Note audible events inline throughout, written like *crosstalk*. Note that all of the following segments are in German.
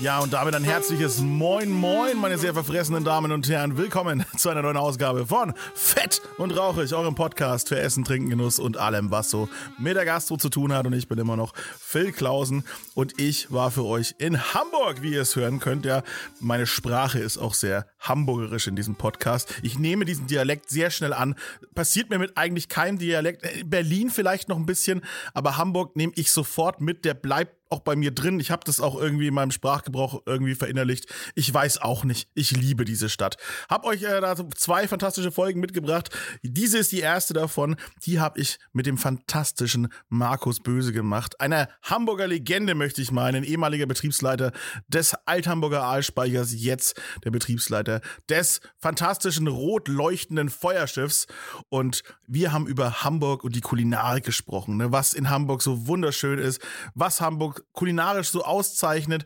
Ja, und damit ein herzliches Moin Moin, meine sehr verfressenen Damen und Herren. Willkommen *laughs* zu einer neuen Ausgabe von Fett und Rauchig, eurem Podcast für Essen, Trinken, Genuss und allem, was so mit der Gastro zu tun hat. Und ich bin immer noch Phil Klausen und ich war für euch in Hamburg, wie ihr es hören könnt. Ja, meine Sprache ist auch sehr hamburgerisch in diesem Podcast. Ich nehme diesen Dialekt sehr schnell an. Passiert mir mit eigentlich keinem Dialekt. Äh, Berlin vielleicht noch ein bisschen, aber Hamburg nehme ich sofort mit. Der bleibt auch bei mir drin. Ich habe das auch irgendwie in meinem Sprachgebrauch irgendwie verinnerlicht. Ich weiß auch nicht. Ich liebe diese Stadt. Hab euch äh, da zwei fantastische Folgen mitgebracht. Diese ist die erste davon. Die habe ich mit dem fantastischen Markus Böse gemacht. Einer Hamburger Legende, möchte ich meinen. Ehemaliger Betriebsleiter des Althamburger Aalspeichers, jetzt der Betriebsleiter des fantastischen rot leuchtenden Feuerschiffs. Und wir haben über Hamburg und die Kulinarik gesprochen. Ne? Was in Hamburg so wunderschön ist, was Hamburg kulinarisch so auszeichnet,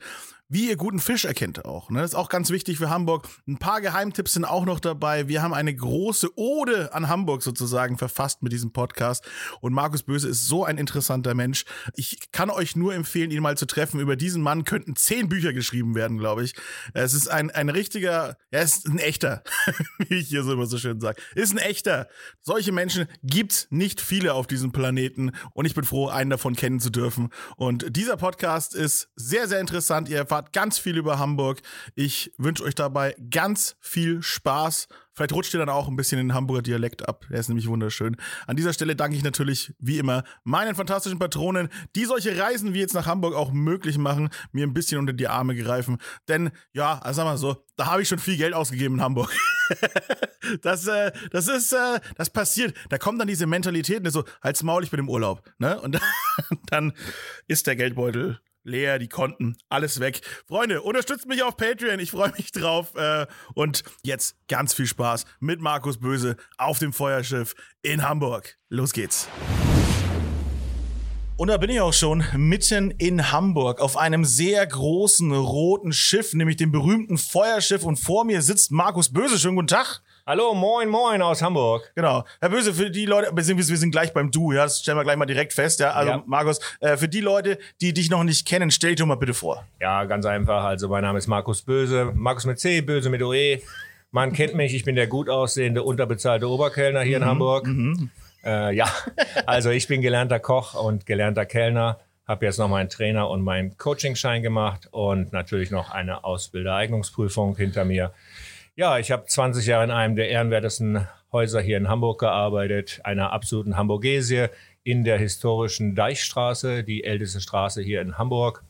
wie ihr guten Fisch erkennt auch. Ne? Das ist auch ganz wichtig für Hamburg. Ein paar Geheimtipps sind auch noch dabei. Wir haben eine große Ode an Hamburg sozusagen verfasst mit diesem Podcast. Und Markus Böse ist so ein interessanter Mensch. Ich kann euch nur empfehlen, ihn mal zu treffen. Über diesen Mann könnten zehn Bücher geschrieben werden, glaube ich. Es ist ein, ein richtiger, er ist ein echter, *laughs* wie ich hier so immer so schön sage. Ist ein echter. Solche Menschen gibt's nicht viele auf diesem Planeten. Und ich bin froh, einen davon kennen zu dürfen. Und dieser Podcast ist sehr, sehr interessant. Ihr erfahrt ganz viel über Hamburg. Ich wünsche euch dabei ganz viel Spaß. Vielleicht rutscht ihr dann auch ein bisschen in den Hamburger Dialekt ab. Der ist nämlich wunderschön. An dieser Stelle danke ich natürlich, wie immer, meinen fantastischen Patronen, die solche Reisen wie jetzt nach Hamburg auch möglich machen, mir ein bisschen unter die Arme greifen. Denn, ja, also sag mal so, da habe ich schon viel Geld ausgegeben in Hamburg. *laughs* das, äh, das ist, äh, das passiert. Da kommt dann diese Mentalität, ne, so, halt's Maul, ich bin im Urlaub. Ne? Und *laughs* dann ist der Geldbeutel leer, die Konten, alles weg. Freunde, unterstützt mich auf Patreon, ich freue mich drauf. Äh, und jetzt ganz viel Spaß mit Markus Böse auf dem Feuerschiff in Hamburg. Los geht's. Und da bin ich auch schon mitten in Hamburg auf einem sehr großen roten Schiff, nämlich dem berühmten Feuerschiff. Und vor mir sitzt Markus Böse. Schönen guten Tag. Hallo, moin, moin aus Hamburg. Genau. Herr Böse, für die Leute, wir sind, wir sind gleich beim Du, ja, das stellen wir gleich mal direkt fest, ja. Also, Ja. Markus, äh, für die Leute, die dich noch nicht kennen, stell dich doch mal bitte vor. Ja, ganz einfach. Also, mein Name ist Markus Böse. Markus mit C, Böse mit OE. Man kennt mich, ich bin der gut aussehende, unterbezahlte Oberkellner hier in Hamburg. Äh, ja, also ich bin gelernter Koch und gelernter Kellner. Habe jetzt noch meinen Trainer und meinen Coachingschein gemacht und natürlich noch eine Ausbildereignungsprüfung hinter mir. Ja, ich habe 20 Jahre in einem der ehrenwertesten Häuser hier in Hamburg gearbeitet, einer absoluten Hamburgesie in der historischen Deichstraße, die älteste Straße hier in Hamburg.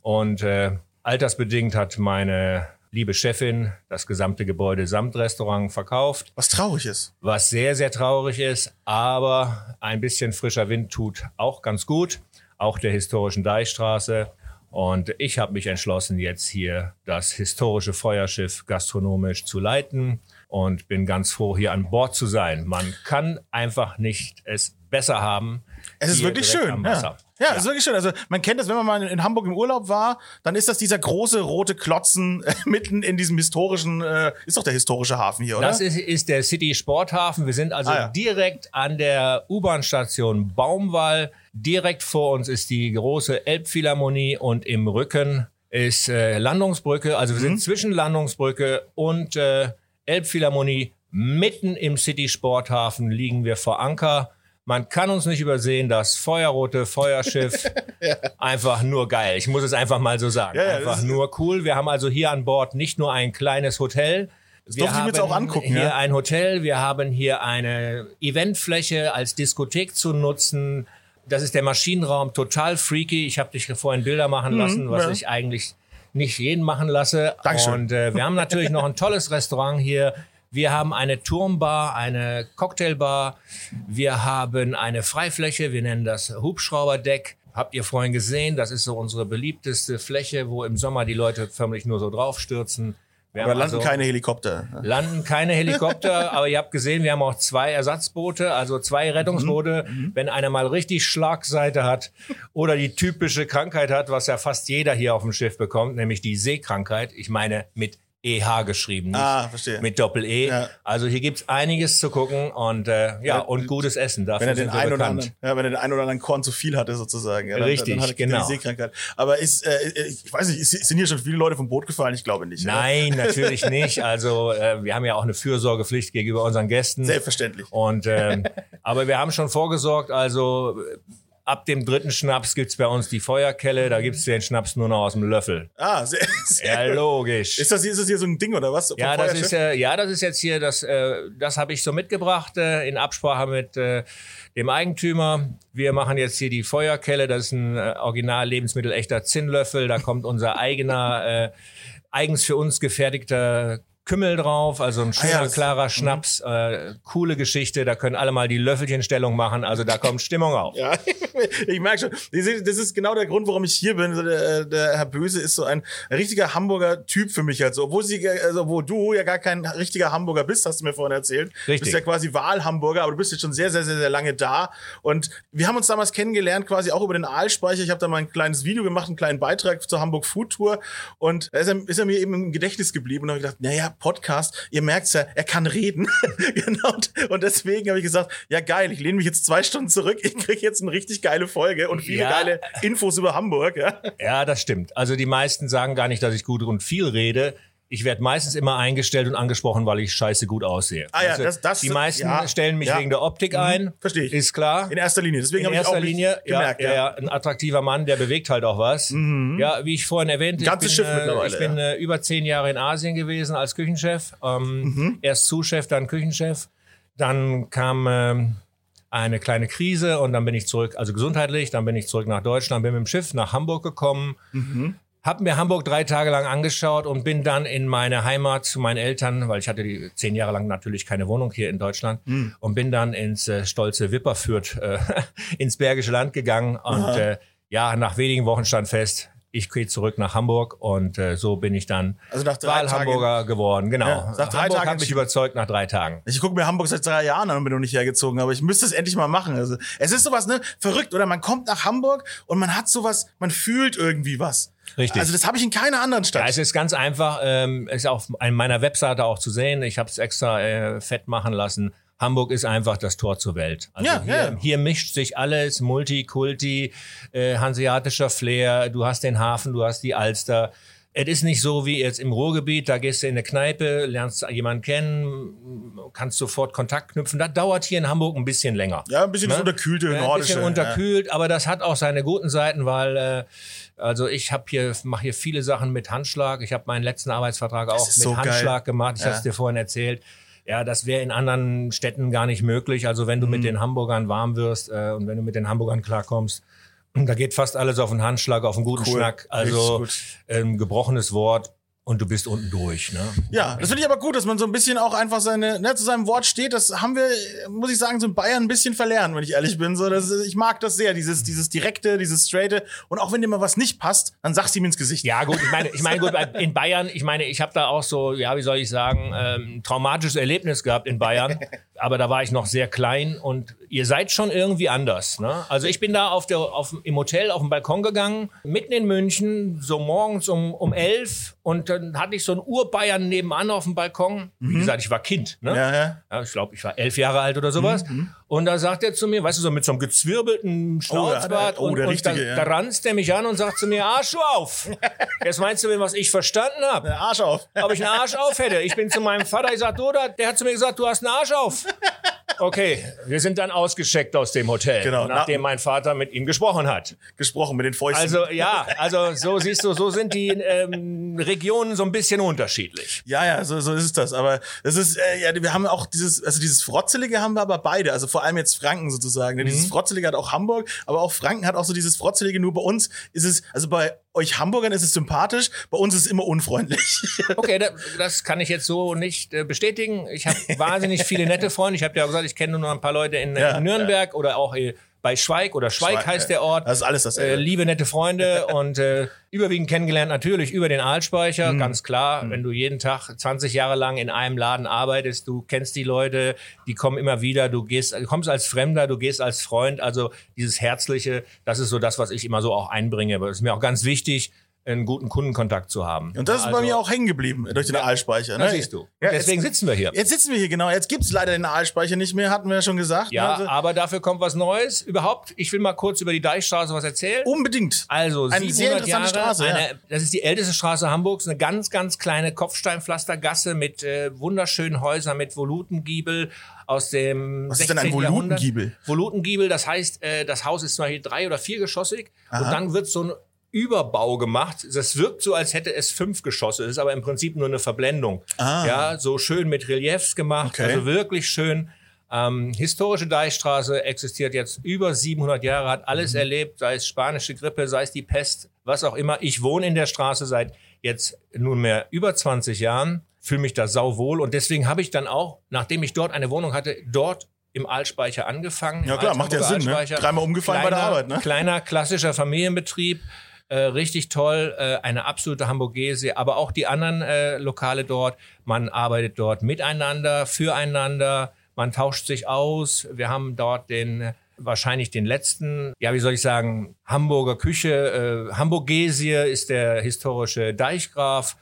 Und äh, altersbedingt hat meine liebe Chefin das gesamte Gebäude samt Restaurant verkauft, Was traurig ist. was sehr, sehr traurig ist, aber ein bisschen frischer Wind tut auch ganz gut, auch der historischen Deichstraße. Und ich habe mich entschlossen, jetzt hier das historische Feuerschiff gastronomisch zu leiten und bin ganz froh, hier an Bord zu sein. Man kann einfach nicht es besser haben. Es ist wirklich schön. Ja. Ja, es ist wirklich schön. Also man kennt das, wenn man mal in Hamburg im Urlaub war, dann ist das dieser große rote Klotzen äh, *laughs* mitten in diesem historischen, äh, ist doch der historische Hafen hier, oder? Das ist, ist der City Sporthafen. Wir sind also Ah, ja. direkt an der U-Bahn-Station Baumwall. Direkt vor uns ist die große Elbphilharmonie und im Rücken ist äh, Landungsbrücke. Also wir Mhm. sind zwischen Landungsbrücke und äh, Elbphilharmonie. Mitten im City Sporthafen liegen wir vor Anker. Man kann uns nicht übersehen, das feuerrote Feuerschiff. *laughs* Einfach nur geil. Ich muss es einfach mal so sagen. Ja, ja, das einfach nur cool. Wir haben also hier an Bord nicht nur ein kleines Hotel. Wir ich mir jetzt auch angucken, hier ja. ein Hotel, wir haben hier eine Eventfläche als Diskothek zu nutzen. Das ist der Maschinenraum, total freaky. Ich habe dich vorhin Bilder machen lassen, was Mhm, ja. ich eigentlich nicht jeden machen lasse. Dankeschön. Und äh, wir haben natürlich noch ein tolles Restaurant hier. Wir haben eine Turmbar, eine Cocktailbar. Wir haben eine Freifläche, wir nennen das Hubschrauberdeck. Habt ihr vorhin gesehen, das ist so unsere beliebteste Fläche, wo im Sommer die Leute förmlich nur so draufstürzen. Wir Aber haben landen also- keine Helikopter. Landen keine Helikopter, *laughs* aber ihr habt gesehen, wir haben auch zwei Ersatzboote, also zwei Rettungsboote. Mhm. Wenn einer mal richtig Schlagseite hat oder die typische Krankheit hat, was ja fast jeder hier auf dem Schiff bekommt, nämlich die Seekrankheit. Ich meine mit EH geschrieben, nicht Ah, verstehe. mit Doppel-E. Ja. Also hier gibt's einiges zu gucken und äh, ja, und gutes Essen. Dafür Wenn er den einen oder anderen, ja, wenn er den einen oder anderen Korn zu viel hatte, sozusagen. Ja, dann, Richtig, dann er genau. die Seekrankheit. Aber ist, äh, ich weiß nicht, ist, sind hier schon viele Leute vom Boot gefallen? Ich glaube nicht. oder? Nein, *laughs* natürlich nicht. Also äh, wir haben ja auch eine Fürsorgepflicht gegenüber unseren Gästen. Selbstverständlich. Und ähm, aber wir haben schon vorgesorgt, also äh, ab dem dritten Schnaps gibt's bei uns die Feuerkelle, da gibt's den Schnaps nur noch aus dem Löffel. Ah, sehr, sehr Ja, logisch. Ist das, hier- ist das hier so ein Ding oder was? Vom ja, das ist, äh, ja, das ist jetzt hier, das, äh, das habe ich so mitgebracht äh, in Absprache mit äh, dem Eigentümer. Wir machen jetzt hier die Feuerkelle, das ist ein äh, original Lebensmittel echter Zinnlöffel. Da kommt unser eigener, äh, eigens für uns gefertigter Kümmel drauf, also ein schöner, Ah ja, klarer Schnaps, äh, coole Geschichte, da können alle mal die Löffelchenstellung machen, also da kommt Stimmung auf. Ja, *laughs* ich merke schon. Das ist genau der Grund, warum ich hier bin. Der, der Herr Böse ist so ein richtiger Hamburger Typ für mich. Also, obwohl, sie, also, obwohl du ja gar kein richtiger Hamburger bist, hast du mir vorhin erzählt. Du Richtig. bist ja quasi Wahlhamburger, aber du bist jetzt schon sehr, sehr, sehr, sehr lange da. Und wir haben uns damals kennengelernt, quasi auch über den Aalspeicher. Ich habe da mal ein kleines Video gemacht, einen kleinen Beitrag zur Hamburg Food Tour. Und da ist er, ist er mir eben im Gedächtnis geblieben. Und habe gedacht, naja, Podcast, ihr merkt's ja, er kann reden. *laughs* genau. Und- Und deswegen habe ich gesagt, ja geil, ich lehne mich jetzt zwei Stunden zurück. Ich kriege jetzt eine richtig geile Folge und viele Ja. geile Infos über Hamburg. Ja. Ja, das stimmt. Also die meisten sagen gar nicht, dass ich gut und viel rede. Ich werde meistens immer eingestellt und angesprochen, weil ich scheiße gut aussehe. Ah ja, du, das- das- die meisten ja, stellen mich ja. wegen der Optik ein. verstehe ich. Ist klar. In erster Linie. Deswegen In habe ich auch Linie, gemerkt. ja, ja, ja, ein attraktiver Mann, der bewegt halt auch was. Ja, wie ich vorhin erwähnte, Ganzes ich bin, Schiff äh, mittlerweile, ich bin äh, über zehn Jahre in Asien gewesen als Küchenchef. Ähm, Mhm. Erst Zuschef, dann Küchenchef. Dann kam ähm, eine kleine Krise und dann bin ich zurück, also gesundheitlich, dann bin ich zurück nach Deutschland, bin mit dem Schiff nach Hamburg gekommen. Mhm. Hab mir Hamburg drei Tage lang angeschaut und bin dann in meine Heimat zu meinen Eltern, weil ich hatte die zehn Jahre lang natürlich keine Wohnung hier in Deutschland Hm. und bin dann ins äh, stolze Wipperfürth, äh, *laughs* ins Bergische Land gegangen und äh, ja, nach wenigen Wochen stand fest, ich gehe zurück nach Hamburg und äh, so bin ich dann Also nach drei Wahlhamburger geworden. Genau. Ja, nach drei Hamburg Tagen hat mich überzeugt nach drei Tagen. Ich gucke mir Hamburg seit drei Jahren an und bin noch nicht hergezogen, aber ich müsste es endlich mal machen. Also, es ist sowas, ne, verrückt, oder? Man kommt nach Hamburg und man hat sowas, man fühlt irgendwie was. Richtig. Also, das habe ich in keiner anderen Ja, Stadt. es ist ganz einfach, ähm, ist auf meiner Webseite auch zu sehen. Ich habe es extra äh, fett machen lassen. Hamburg ist einfach das Tor zur Welt. Also Ja, hier, ja. hier mischt sich alles, Multikulti, äh, hanseatischer Flair, du hast den Hafen, du hast die Alster. Es ist nicht so wie jetzt im Ruhrgebiet, da gehst du in eine Kneipe, lernst jemanden kennen, kannst sofort Kontakt knüpfen. Das dauert hier in Hamburg ein bisschen länger. ja, ein bisschen das Ne? unterkühlte, Ja, ein bisschen unterkühlt, aber das hat auch seine guten Seiten, weil äh, also ich habe hier mache hier viele Sachen mit Handschlag. Ich habe meinen letzten Arbeitsvertrag auch ist mit so geil. Handschlag gemacht. Ich Ja. habe es dir vorhin erzählt. Ja, das wäre in anderen Städten gar nicht möglich. Also wenn du Mhm. mit den Hamburgern warm wirst äh, und wenn du mit den Hamburgern klarkommst, da geht fast alles auf den Handschlag, auf einen guten Cool. Schnack. Also ähm, gebrochenes Wort und du bist unten durch. Ne? Ja, das finde ich aber gut, dass man so ein bisschen auch einfach seine, ne, zu seinem Wort steht. Das haben wir, muss ich sagen, so in Bayern ein bisschen verlernt, wenn ich ehrlich bin. So, das, ich mag das sehr, dieses, dieses direkte, dieses straighte. Und auch wenn dir mal was nicht passt, dann sagst du ihm ins Gesicht. Ja, gut, ich meine, ich meine, gut, in Bayern, ich meine, ich habe da auch so, ja, wie soll ich sagen, ähm, ein traumatisches Erlebnis gehabt in Bayern. Aber da war ich noch sehr klein und ihr seid schon irgendwie anders. Ne? Also ich bin da auf der, auf, im Hotel auf den Balkon gegangen, mitten in München, so morgens um, um elf und dann hatte ich so einen Urbayern nebenan auf dem Balkon. Wie gesagt, ich war Kind. Ne? Ja, ja. Ja, ich glaube, ich war elf Jahre alt oder sowas. Und da sagt er zu mir, weißt du, so mit so einem gezwirbelten Schnauzbart. oh, und, der und richtige, da, ja. da ranzt er mich an und sagt zu mir, Arsch auf. *laughs* Jetzt meinst du mir, was ich verstanden habe? Arsch auf. Ob ich einen Arsch auf hätte. Ich bin zu meinem Vater, ich sag, du, der hat zu mir gesagt, du hast einen Arsch auf. Okay, wir sind dann ausgeschickt aus dem Hotel, Genau. nachdem mein Vater mit ihm gesprochen hat. Gesprochen mit den Fäusten. Also ja, also so siehst du, so sind die ähm, Regionen so ein bisschen unterschiedlich. Ja, ja, so, so ist das. Aber das ist, äh, ja, wir haben auch dieses, also dieses Frotzelige haben wir aber beide. Also vor allem jetzt Franken sozusagen. Mhm. Dieses Frotzelige hat auch Hamburg, aber auch Franken hat auch so dieses Frotzelige. Nur bei uns ist es, also bei euch Hamburgern ist es sympathisch, bei uns ist es immer unfreundlich. *laughs* Okay, da, das kann ich jetzt so nicht äh, bestätigen. Ich habe wahnsinnig viele nette Freunde. Ich habe ja auch gesagt, ich kenne nur noch ein paar Leute in, Ja, in Nürnberg oder auch bei Schweig oder Schweig, Schweig, heißt der Ort. das ist alles dasselbe. Äh, liebe, nette Freunde *laughs* und äh, überwiegend kennengelernt natürlich über den Aalspeicher, ganz klar. Wenn du jeden Tag 20 Jahre lang in einem Laden arbeitest, du kennst die Leute, die kommen immer wieder, du gehst, du kommst als Fremder, du gehst als Freund, also dieses Herzliche, das ist so das, was ich immer so auch einbringe. Aber es ist mir auch ganz wichtig, einen guten Kundenkontakt zu haben. Und das ist also, bei mir auch hängen geblieben durch den Aalspeicher. Das Ne? siehst du. Ja, Deswegen jetzt, sitzen wir hier. jetzt sitzen wir hier, genau. Jetzt gibt's leider den Aalspeicher nicht mehr, hatten wir ja schon gesagt. Ja, ne? Also, aber dafür kommt was Neues. Überhaupt, ich will mal kurz über die Deichstraße was erzählen. Unbedingt. Also Eine 700 sehr interessante Jahre, Straße, ja. eine, das ist die älteste Straße Hamburgs, eine ganz, ganz kleine Kopfsteinpflastergasse mit äh, wunderschönen Häusern mit Volutengiebel aus dem Was ist denn ein 16. Jahrhundert. Volutengiebel? Volutengiebel, das heißt, äh, das Haus ist zum Beispiel drei- oder viergeschossig und dann wird so ein Überbau gemacht. Das wirkt so, als hätte es fünf Geschosse, ist aber im Prinzip nur eine Verblendung. Ja, so schön mit Reliefs gemacht, Ah. Okay. also wirklich schön. Ähm, historische Deichstraße existiert jetzt über 700 Jahre, hat Mhm. alles erlebt, sei es spanische Grippe, sei es die Pest, was auch immer. Ich wohne in der Straße seit jetzt nunmehr über 20 Jahren, fühle mich da sauwohl und deswegen habe ich dann auch, nachdem ich dort eine Wohnung hatte, dort im Aalspeicher angefangen. Ja klar, macht ja Sinn, ne? Dreimal umgefallen bei der Kleiner- Arbeit, ne? Kleiner klassischer Familienbetrieb. Äh, richtig toll, äh, eine absolute Hamburgesie, aber auch die anderen äh, Lokale dort. Man arbeitet dort miteinander, füreinander, man tauscht sich aus. Wir haben dort den äh, wahrscheinlich den letzten, ja, wie soll ich sagen, Hamburger Küche. Äh, Hamburgesie ist der historische Deichgraf,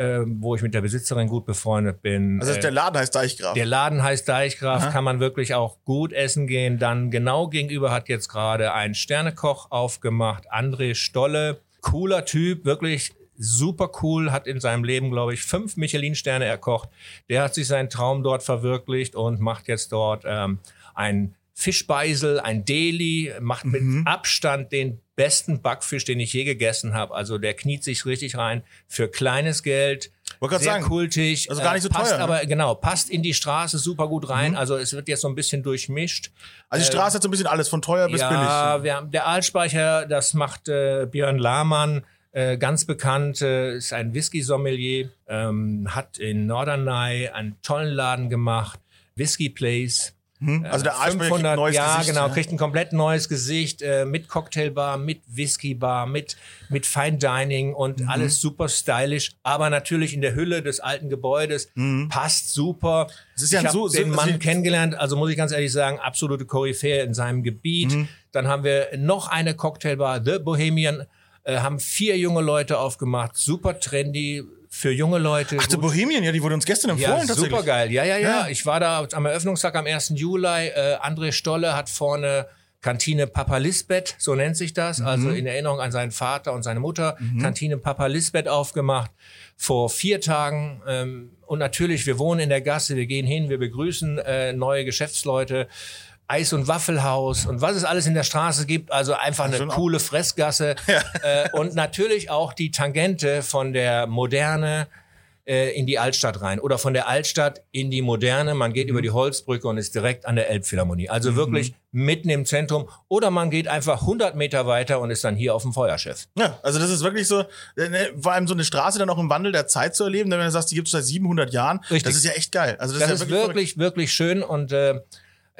äh, wo ich mit der Besitzerin gut befreundet bin. Also Äh, der Laden heißt Deichgraf. der Laden heißt Deichgraf, kann man wirklich auch gut essen gehen. Dann genau gegenüber hat jetzt gerade ein Sternekoch aufgemacht, André Stolle. Cooler Typ, wirklich super cool, hat in seinem Leben, glaube ich, fünf Michelin-Sterne erkocht. Der hat sich seinen Traum dort verwirklicht und macht jetzt dort ähm, ein Fischbeisel, ein Deli, macht mit Abstand den besten Backfisch, den ich je gegessen habe. Also der kniet sich richtig rein für kleines Geld. Wollte sehr sagen, kultig. also gar nicht so äh, passt teuer, ne? Aber genau, passt in die Straße super gut rein. Also es wird jetzt so ein bisschen durchmischt. also die Straße hat so ein bisschen alles, von teuer bis ja, billig. wir haben der Aalspeicher, das macht äh, Björn Lahmann, äh, ganz bekannt, äh, ist ein Whisky-Sommelier, ähm, hat in Norderney einen tollen Laden gemacht, Whisky Place. Also der Aalspeicher kriegt ein 500, neues ja, Gesicht. genau, ne? kriegt ein komplett neues Gesicht äh, mit Cocktailbar, mit Whiskybar, mit mit Fine Dining und Mhm. alles super stylisch, aber natürlich in der Hülle des alten Gebäudes passt super. Mhm. Es ist ja ich ein habe so- so- den Mann also- kennengelernt, also muss ich ganz ehrlich sagen, absolute Koryphäe in seinem Gebiet. Mhm. Dann haben wir noch eine Cocktailbar, The Bohemian, äh, haben vier junge Leute aufgemacht, super trendy für junge Leute. Ach, der gut- Bohemian, ja, die wurde uns gestern empfohlen ja, tatsächlich. super geil. Ja, ja, ja, Ja. Ich war da am Eröffnungstag am 1. Juli. Äh, André Stolle hat vorne Kantine Papa Lisbeth, so nennt sich das, Mhm. also in Erinnerung an seinen Vater und seine Mutter, Kantine Papa Lisbeth aufgemacht vor vier Tagen. Ähm, und natürlich, wir wohnen in der Gasse, wir gehen hin, wir begrüßen äh, neue Geschäftsleute. Eis- und Waffelhaus und was es alles in der Straße gibt. Also einfach eine auch- coole Fressgasse. *laughs* Äh, und natürlich auch die Tangente von der Moderne äh, in die Altstadt rein oder von der Altstadt in die Moderne. Man geht über die Holzbrücke und ist direkt an der Elbphilharmonie. Also wirklich mitten im Zentrum. Oder man geht einfach 100 Meter weiter und ist dann hier auf dem Feuerschiff. Ja, also das ist wirklich so, äh, ne, vor allem so eine Straße dann auch im Wandel der Zeit zu erleben, denn wenn du sagst, die gibt es seit 700 Jahren, Richtig. das ist ja echt geil. Also das, Das ist, ist ja wirklich, wirklich, wirklich schön und äh,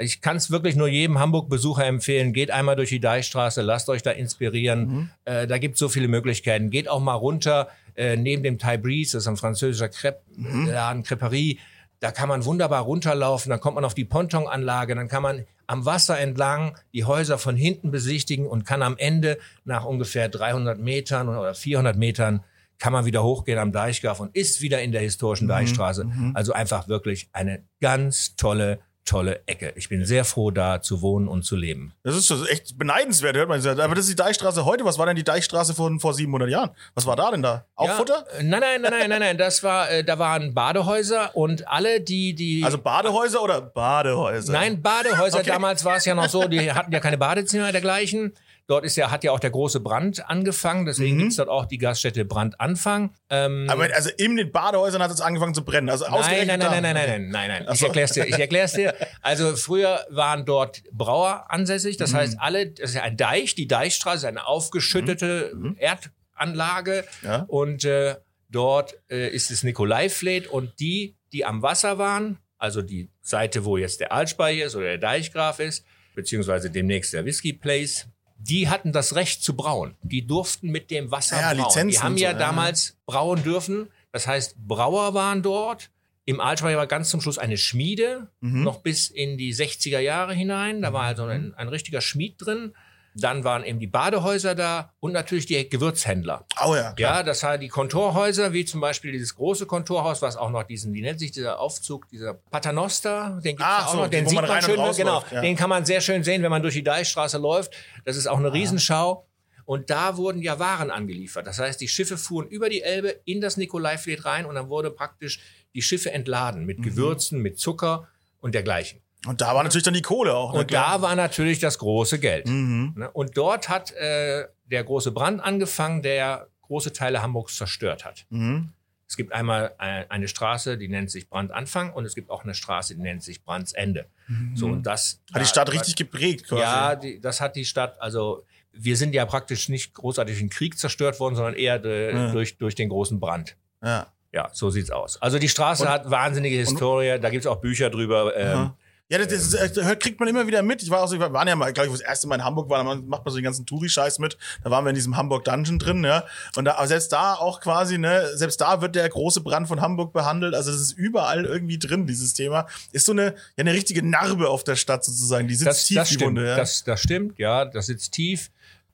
ich kann es wirklich nur jedem Hamburg-Besucher empfehlen. Geht einmal durch die Deichstraße, lasst euch da inspirieren. Mhm. Äh, da gibt es so viele Möglichkeiten. Geht auch mal runter äh, neben dem Thai Breeze, das ist ein französischer Mhm. Crepe-Laden, Creperie. Da kann man wunderbar runterlaufen, dann kommt man auf die Pontonanlage, dann kann man am Wasser entlang die Häuser von hinten besichtigen und kann am Ende nach ungefähr 300 Metern oder 400 Metern kann man wieder hochgehen am Deichgraf und ist wieder in der historischen Mhm. Deichstraße. Also einfach wirklich eine ganz tolle, tolle Ecke. Ich bin sehr froh, da zu wohnen und zu leben. Das ist echt beneidenswert, hört man. Aber das ist die Deichstraße heute. Was war denn die Deichstraße von vor 700 Jahren? Was war da denn da? Auch Ja, Futter? äh, Nein, nein, nein, nein, nein, nein. Das war, äh, da waren Badehäuser und alle, die, die. Also Badehäuser oder Badehäuser? Nein, Badehäuser. Okay. Damals war es ja noch so, die hatten ja keine Badezimmer dergleichen. Dort ist ja, hat ja auch der große Brand angefangen, deswegen gibt's dort auch die Gaststätte Brandanfang. Ähm, Aber also in den Badehäusern hat es angefangen zu brennen. Also Nein, nein, nein, nein, nein, nein, nein, nein, nein. Ich so. erklär's dir, ich erklär's dir. *laughs* Also früher waren dort Brauer ansässig, das heißt alle, das ist ja ein Deich, die Deichstraße ist eine aufgeschüttete Erdanlage Ja. und äh, dort äh, ist es Nikolaifleet und die, die am Wasser waren, also die Seite, wo jetzt der Altspeicher ist oder der Deichgraf ist, beziehungsweise demnächst der Whisky Place, die hatten das Recht zu brauen. Die durften mit dem Wasser Ja, brauen. Lizenzen die haben ja so, ja. damals brauen dürfen. Das heißt, Brauer waren dort. Im Altschweiger war ganz zum Schluss eine Schmiede, Mhm. noch bis in die 60er Jahre hinein. Da war also ein, ein richtiger Schmied drin. Dann waren eben die Badehäuser da und natürlich die Gewürzhändler. Oh ja. Ja, das heißt die Kontorhäuser, wie zum Beispiel dieses große Kontorhaus, was auch noch diesen, wie nennt sich dieser Aufzug, dieser Paternoster, den Ach ja auch so, noch, den wo sieht man man, schön, raus genau, ja. den kann man sehr schön sehen, wenn man durch die Deichstraße läuft. Das ist auch eine Riesenschau. Und da wurden ja Waren angeliefert. Das heißt, die Schiffe fuhren über die Elbe in das Nikolaifleet rein und dann wurde praktisch die Schiffe entladen Mhm. mit Gewürzen, mit Zucker und dergleichen. Und da war natürlich dann die Kohle auch. ne, Und da war natürlich das große Geld. Mhm. Ne? Und dort hat äh, der große Brand angefangen, der große Teile Hamburgs zerstört hat. Mhm. Es gibt einmal äh, eine Straße, die nennt sich Brandanfang und es gibt auch eine Straße, die nennt sich Brandsende. So und das Hat die da- Stadt richtig geprägt quasi. Ja, die, das hat die Stadt. Also wir sind ja praktisch nicht großartig im Krieg zerstört worden, sondern eher äh, Ja. durch durch den großen Brand. ja. Ja, so sieht's aus. Also die Straße Und- hat wahnsinnige Historie. Da gibt's auch Bücher drüber. Ähm. Ja, das, das, das, das kriegt man immer wieder mit. Ich war auch so, wir waren ja mal, glaube ich, wo das erste Mal in Hamburg war, da macht man so den ganzen Touri-Scheiß mit. Da waren wir in diesem Hamburg Dungeon drin, ja. Und da, aber selbst da auch quasi, ne, selbst da wird der große Brand von Hamburg behandelt. Also das ist überall irgendwie drin, dieses Thema. Ist so eine, ja, eine richtige Narbe auf der Stadt sozusagen. Die sitzt tief, die stimmt. Wunde, ja. das, das stimmt, ja, das sitzt tief.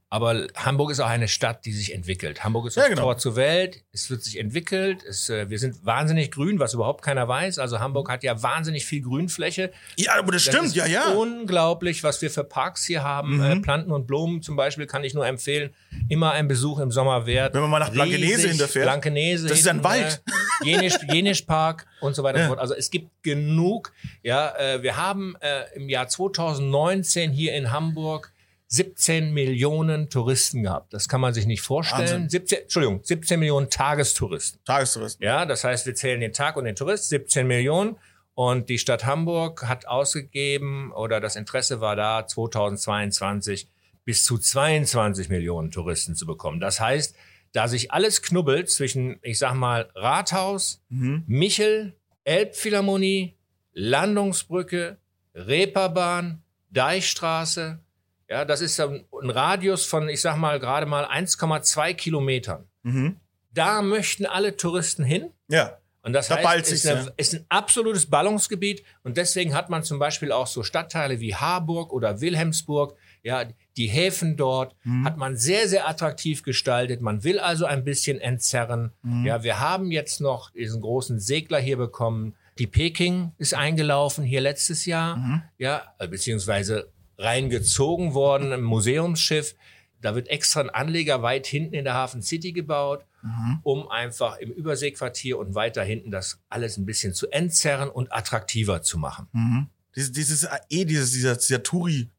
Aber Hamburg ist auch eine Stadt, die sich entwickelt. Hamburg ist das Ja, genau. Tor zur Welt. Es wird sich entwickelt. Es, äh, wir sind wahnsinnig grün, was überhaupt keiner weiß. Also Hamburg hat ja wahnsinnig viel Grünfläche. ja, aber das Das stimmt, ist ja, ja. Unglaublich, was wir für Parks hier haben. Mhm. Äh, Planten und Blumen zum Beispiel kann ich nur empfehlen. Immer ein Besuch im Sommer wert. Wenn man mal nach Blankenese hinterfährt. Blankenese. Das ist ein Wald. Äh, Jenisch, Jenisch Park und so weiter Ja. und so fort. Also es gibt genug. Ja, äh, wir haben im Jahr 2019 hier in Hamburg 17 Millionen Touristen gehabt. Das kann man sich nicht vorstellen. Wahnsinn. 17, Entschuldigung, 17 Millionen Tagestouristen. Tagestouristen. Ja, das heißt, wir zählen den Tag und den Tourist, 17 Millionen. Und die Stadt Hamburg hat ausgegeben oder das Interesse war da, 2022 bis zu 22 Millionen Touristen zu bekommen. Das heißt, da sich alles knubbelt zwischen, ich sag mal, Rathaus, Mhm. Michel, Elbphilharmonie, Landungsbrücke, Reeperbahn, Deichstraße, ja, das ist ein ein Radius von, ich sag mal, gerade mal 1,2 Kilometern. Mhm. Da möchten alle Touristen hin. Ja. Und das Da heißt, ist, eine, ja. ist ein absolutes Ballungsgebiet. Und deswegen hat man zum Beispiel auch so Stadtteile wie Harburg oder Wilhelmsburg, ja, die Häfen dort Mhm. hat man sehr, sehr attraktiv gestaltet. Man will also ein bisschen entzerren. Mhm. Ja, wir haben jetzt noch diesen großen Segler hier bekommen. Die Peking ist eingelaufen hier letztes Jahr. Mhm. Ja, beziehungsweise reingezogen worden im Museumsschiff. Da wird extra ein Anleger weit hinten in der Hafen City gebaut, Mhm. um einfach im Überseequartier und weiter hinten das alles ein bisschen zu entzerren und attraktiver zu machen. Mhm. Dieses, dieses, äh, eh, dieses, dieser, dieser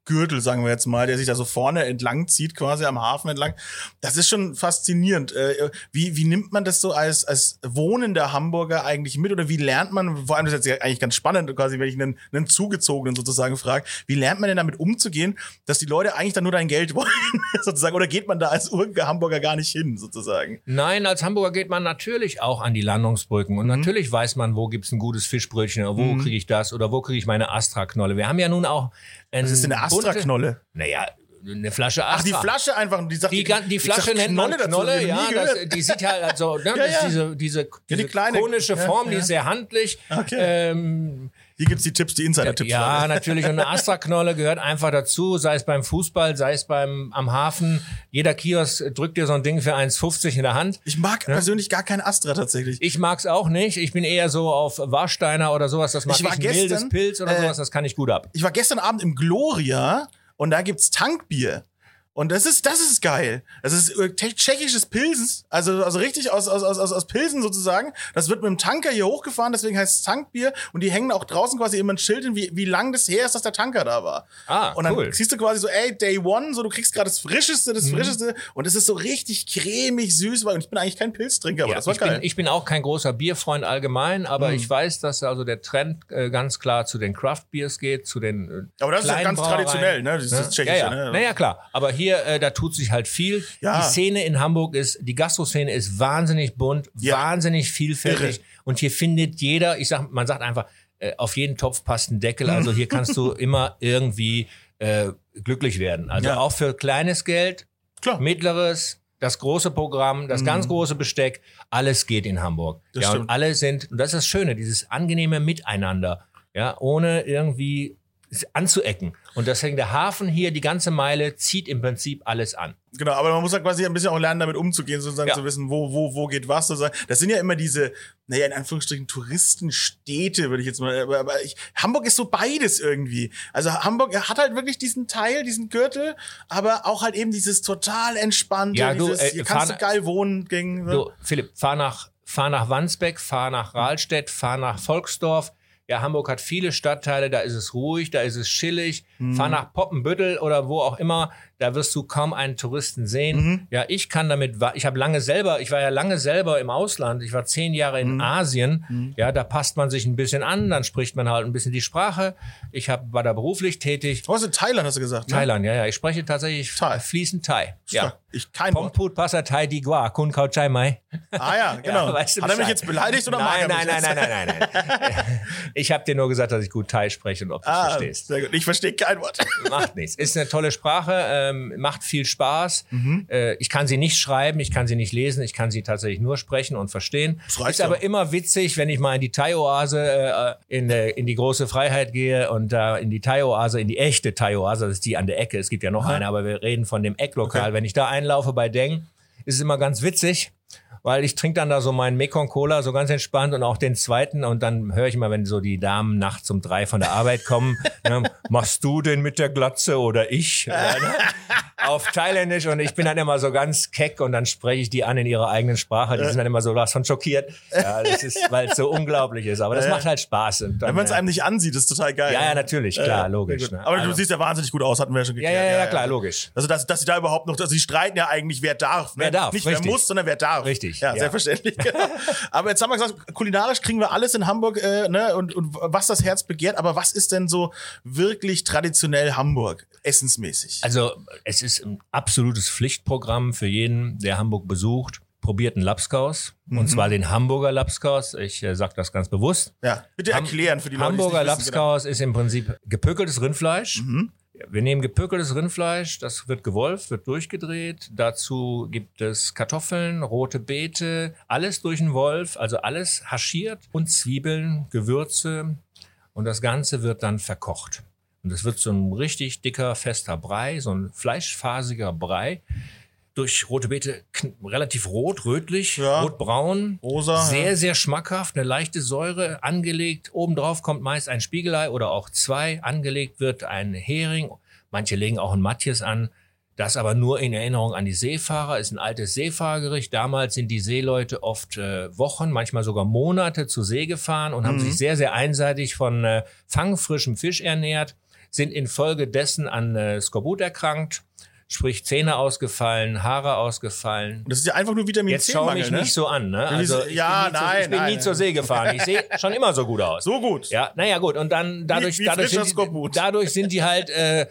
Touri-Gürtel, sagen wir jetzt mal, der sich da so vorne entlang zieht, quasi am Hafen entlang. Das ist schon faszinierend. Äh, Wie, wie nimmt man das so als, als wohnender Hamburger eigentlich mit? Oder wie lernt man, vor allem das ist jetzt ja eigentlich ganz spannend, quasi, wenn ich einen, einen Zugezogenen sozusagen frage, wie lernt man denn damit umzugehen, dass die Leute eigentlich dann nur dein Geld *laughs* wollen, sozusagen? Oder geht man da als Ur- Hamburger gar nicht hin, sozusagen? Nein, als Hamburger geht man natürlich auch an die Landungsbrücken und Mhm. natürlich weiß man, wo gibt's ein gutes Fischbrötchen oder wo kriege ich das oder wo kriege ich meine Astra-Knolle. Wir haben ja nun auch Was ist denn eine Astra-Knolle? Naja, eine Flasche Ach, Astra. die Flasche einfach. Die, sagt, Die, die Flasche nennt man Knolle, ich ja. Das, die sieht halt also, ne, *laughs* Ja, ja. diese, diese, die diese kleine- konische ja, Form, die ja. ist sehr handlich. Okay. Ähm, Hier gibt's die Tipps, die Insider-Tipps. ja, Leute. natürlich. Und eine *laughs* Astra-Knolle gehört einfach dazu, sei es beim Fußball, sei es beim am Hafen. Jeder Kiosk drückt dir so ein Ding für 1,50 in der Hand. Ich mag persönlich gar kein Astra tatsächlich. Ich mag's auch nicht. Ich bin eher so auf Warsteiner oder sowas. Das mag Ich ich, war ein gestern, mildes Pilz oder äh, sowas. Das kann ich gut ab. Ich war gestern Abend im Gloria und da gibt's Tankbier. Und das ist, das ist geil. Das ist äh, tschechisches Pilsens, also, also richtig aus, aus, aus, aus Pilsen sozusagen. Das wird mit dem Tanker hier hochgefahren, deswegen heißt es Tankbier. Und die hängen auch draußen quasi immer ein Schild hin, wie, wie lang das her ist, dass der Tanker da war. Ah, und dann cool. siehst du quasi so, ey, Day One, so du kriegst gerade das Frischeste, Mhm. das Frischeste. Und es ist so richtig cremig süß, weil und ich bin eigentlich kein Pilztrinker, aber Ja, das war ich, geil. bin, ich bin auch kein großer Bierfreund allgemein, aber ich weiß, dass also der Trend äh, ganz klar zu den Craft Beers geht, zu den äh, Aber das ist ja ganz traditionell, ne? Das ist das Tschechische, ja, ja. ne? Naja, klar. Aber hier, äh, da tut sich halt viel. Ja. Die Szene in Hamburg ist, die Gastro-Szene ist wahnsinnig bunt, Ja. wahnsinnig vielfältig. Irre. Und hier findet jeder, ich sag, man sagt einfach, äh, auf jeden Topf passt ein Deckel. Also hier kannst du *laughs* immer irgendwie äh, glücklich werden. Also Ja. auch für kleines Geld, Klar. mittleres, das große Programm, das ganz große Besteck, alles geht in Hamburg. Mhm. Das ja, stimmt. und alle sind, und das ist das Schöne, dieses angenehme Miteinander, ja, ohne irgendwie anzuecken. Und deswegen der Hafen hier, die ganze Meile, zieht im Prinzip alles an. Genau, aber man muss halt quasi ein bisschen auch lernen, damit umzugehen, sozusagen Ja. zu wissen, wo, wo, wo geht was. Sozusagen. Das sind ja immer diese, naja, in Anführungsstrichen Touristenstädte, würde ich jetzt mal, aber, aber ich, Hamburg ist so beides irgendwie. Also Hamburg hat halt wirklich diesen Teil, diesen Gürtel, aber auch halt eben dieses total entspannte, Ja, du, dieses, äh, hier kannst du fahr- geil wohnen gegen, Du, Philipp, fahr nach, fahr nach Wandsbek, fahr nach Rahlstedt, fahr nach Volksdorf. Ja, Hamburg hat viele Stadtteile, da ist es ruhig, da ist es chillig. Fahr nach Poppenbüttel oder wo auch immer, da wirst du kaum einen Touristen sehen. Ja, ich kann damit, ich habe lange selber, ich war ja lange selber im Ausland, ich war zehn Jahre in Asien. Ja, da passt man sich ein bisschen an, dann spricht man halt ein bisschen die Sprache. Ich hab, war da beruflich tätig. Was in Thailand hast du gesagt? Ne? Thailand, ja, ja, ich spreche tatsächlich Thai. fließend Thai. Ja. Ich kein. Pomput Passa Thai Di Gua, Kun Kau Chai Mai. Ah ja, *laughs* genau. Ja, weißt du hat er mich jetzt beleidigt oder nein, nein, nein, jetzt? nein, nein, nein, nein. *laughs* Ich habe dir nur gesagt, dass ich gut Thai spreche und ob du es Ah, verstehst. sehr gut. Ich verstehe kein Wort. Macht nichts. Ist eine tolle Sprache, ähm, macht viel Spaß. Mhm. Äh, ich kann sie nicht schreiben, ich kann sie nicht lesen, ich kann sie tatsächlich nur sprechen und verstehen. Das reicht Ist aber doch. immer witzig, wenn ich mal in die Thai-Oase, äh, in, der- in die große Freiheit gehe und da in die Thai-Oase, in die echte Thai-Oase, das ist die an der Ecke. Es gibt ja noch eine, aber wir reden von dem Ecklokal. Okay. Wenn ich da einlaufe bei Deng, ist es immer ganz witzig. Weil ich trinke dann da so meinen Mekong Cola so ganz entspannt und auch den zweiten und dann höre ich mal, wenn so die Damen nachts um drei von der Arbeit kommen, *laughs* ne, machst du den mit der Glatze oder ich? *laughs* Ja, ne? Auf Thailändisch und ich bin dann immer so ganz keck und dann spreche ich die an in ihrer eigenen Sprache. Die sind dann immer so was von schockiert. Ja, das ist, weil es so unglaublich ist. Aber das macht halt Spaß. Dann, Wenn man es äh, einem nicht ansieht, ist total geil. ja, ja, natürlich, klar, Ja, logisch. Ne? Aber du Also- siehst ja wahnsinnig gut aus, hatten wir ja schon ja, geklärt. ja, ja, klar, logisch. Also, dass, dass sie da überhaupt noch, also sie streiten ja eigentlich, wer darf. Wer ne? darf, Nicht richtig. wer muss, sondern wer darf. Richtig, Ja, ja. selbstverständlich. *laughs* Genau. aber jetzt haben wir gesagt, kulinarisch kriegen wir alles in Hamburg, äh, ne, und, und was das Herz begehrt. Aber was ist denn so wirklich traditionell Hamburg, essensmäßig? Also es ist ein absolutes Pflichtprogramm für jeden, der Hamburg besucht. Probiert einen Lapskaus. Mhm. Und zwar den Hamburger Lapskaus. Ich äh, sage das ganz bewusst. ja, bitte Ham- erklären für die Leute, Hamburger genau. Lapskaus ist im Prinzip gepökeltes Rindfleisch. Mhm. Wir nehmen gepökeltes Rindfleisch, das wird gewolft, wird durchgedreht. Dazu gibt es Kartoffeln, rote Beete, alles durch den Wolf, also alles haschiert und Zwiebeln, Gewürze. Und das Ganze wird dann verkocht. Und es wird so ein richtig dicker, fester Brei, so ein fleischfasiger Brei. Durch rote Beete relativ rot, rötlich, Ja. rotbraun. Rosa, Sehr, ja. sehr schmackhaft, eine leichte Säure angelegt. Obendrauf kommt meist ein Spiegelei oder auch zwei. Angelegt wird ein Hering. Manche legen auch ein Matjes an. Das aber nur in Erinnerung an die Seefahrer, ist ein altes Seefahrgericht. Damals sind die Seeleute oft äh, Wochen, manchmal sogar Monate zur See gefahren und haben sich sehr, sehr einseitig von äh, fangfrischem Fisch ernährt, sind infolgedessen an äh, Skorbut erkrankt, sprich Zähne ausgefallen, Haare ausgefallen. Das ist ja einfach nur Vitamin Jetzt schau C-Mangel, mich ne? nicht so an, ne? Also ich Ja, bin nie, nein, zur, ich bin nein. nie zur See gefahren. Ich sehe schon immer so gut aus. So gut. Ja, naja gut. Und dann dadurch, wie dadurch, frischer sind, die, dadurch sind die halt äh,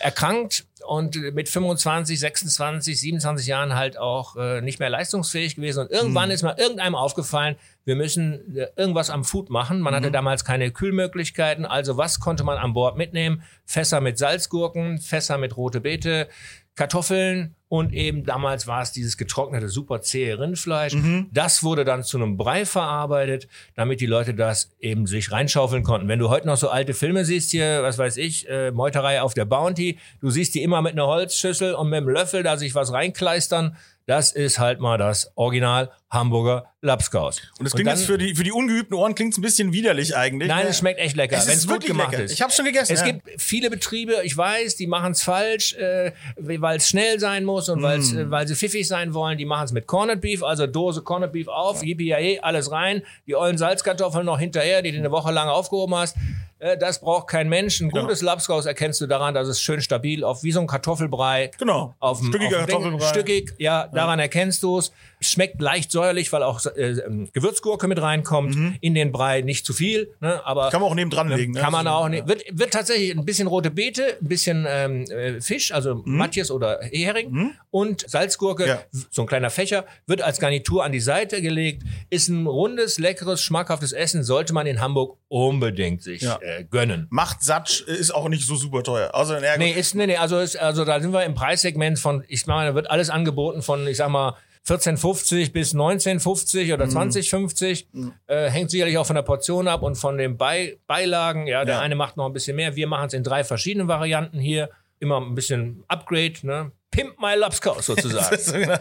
erkrankt und mit 25, 26, 27 Jahren halt auch äh, nicht mehr leistungsfähig gewesen. Und irgendwann Hm. ist mal irgendeinem aufgefallen, wir müssen äh, irgendwas am Food machen. Man Mhm. hatte damals keine Kühlmöglichkeiten. Also was konnte man an Bord mitnehmen? Fässer mit Salzgurken, Fässer mit rote Beete, Kartoffeln und eben damals war es dieses getrocknete, super zähe Rindfleisch. Mhm. Das wurde dann zu einem Brei verarbeitet, damit die Leute das eben sich reinschaufeln konnten. Wenn du heute noch so alte Filme siehst hier, was weiß ich, äh, Meuterei auf der Bounty, du siehst die immer mit einer Holzschüssel und mit einem Löffel da sich was reinkleistern. Das ist halt mal das Original Hamburger Lapskaus. Und das klingt jetzt für die, für die ungeübten Ohren klingt's ein bisschen widerlich eigentlich. Nein, ne? es schmeckt echt lecker, Es wenn ist es gut wirklich gemacht lecker. ist. Ich hab's schon gegessen, Es ja. gibt viele Betriebe, ich weiß, die machen es falsch, äh, weil es schnell sein muss und weil's, Mm. äh, weil sie pfiffig sein wollen. Die machen es mit Corned Beef, also Dose Corned Beef auf, yippie yay, alles rein, die ollen Salzkartoffeln noch hinterher, die du eine Woche lang aufgehoben hast. Äh, das braucht kein Mensch. Ein gutes Lapskaus erkennst du daran, dass es schön stabil auf wie so ein Kartoffelbrei. Genau. Auf dem, Stückiger auf dem Kartoffelbrei. Stückig, ja, daran erkennst du es. Schmeckt leicht säuerlich, weil auch äh, ähm, Gewürzgurke mit reinkommt. In den Brei nicht zu viel, ne, aber Mhm. Kann man auch nebendran legen. ne? kann man auch nicht. Wird, wird tatsächlich ein bisschen rote Beete, ein bisschen ähm, äh, Fisch, also Matjes oder Hering und Salzgurke, Mhm. Ja. so ein kleiner Fächer, wird als Garnitur an die Seite gelegt. Ist ein rundes, leckeres, schmackhaftes Essen, sollte man in Hamburg unbedingt sich Ja. Äh, äh, gönnen. Macht satt, ist auch nicht so super teuer. Also, ja, Nee, ist, nee, nee, also, ist, also da sind wir im Preissegment von, ich meine, da wird alles angeboten von, ich sag mal, 14,50 bis 19,50 oder 20,50. Äh, hängt sicherlich auch von der Portion ab und von den Bei Beilagen. Ja, der Ja. eine macht noch ein bisschen mehr. Wir machen es in drei verschiedenen Varianten hier. Immer ein bisschen Upgrade, ne? Pimp my Lapskaus sozusagen. *laughs* So, genau.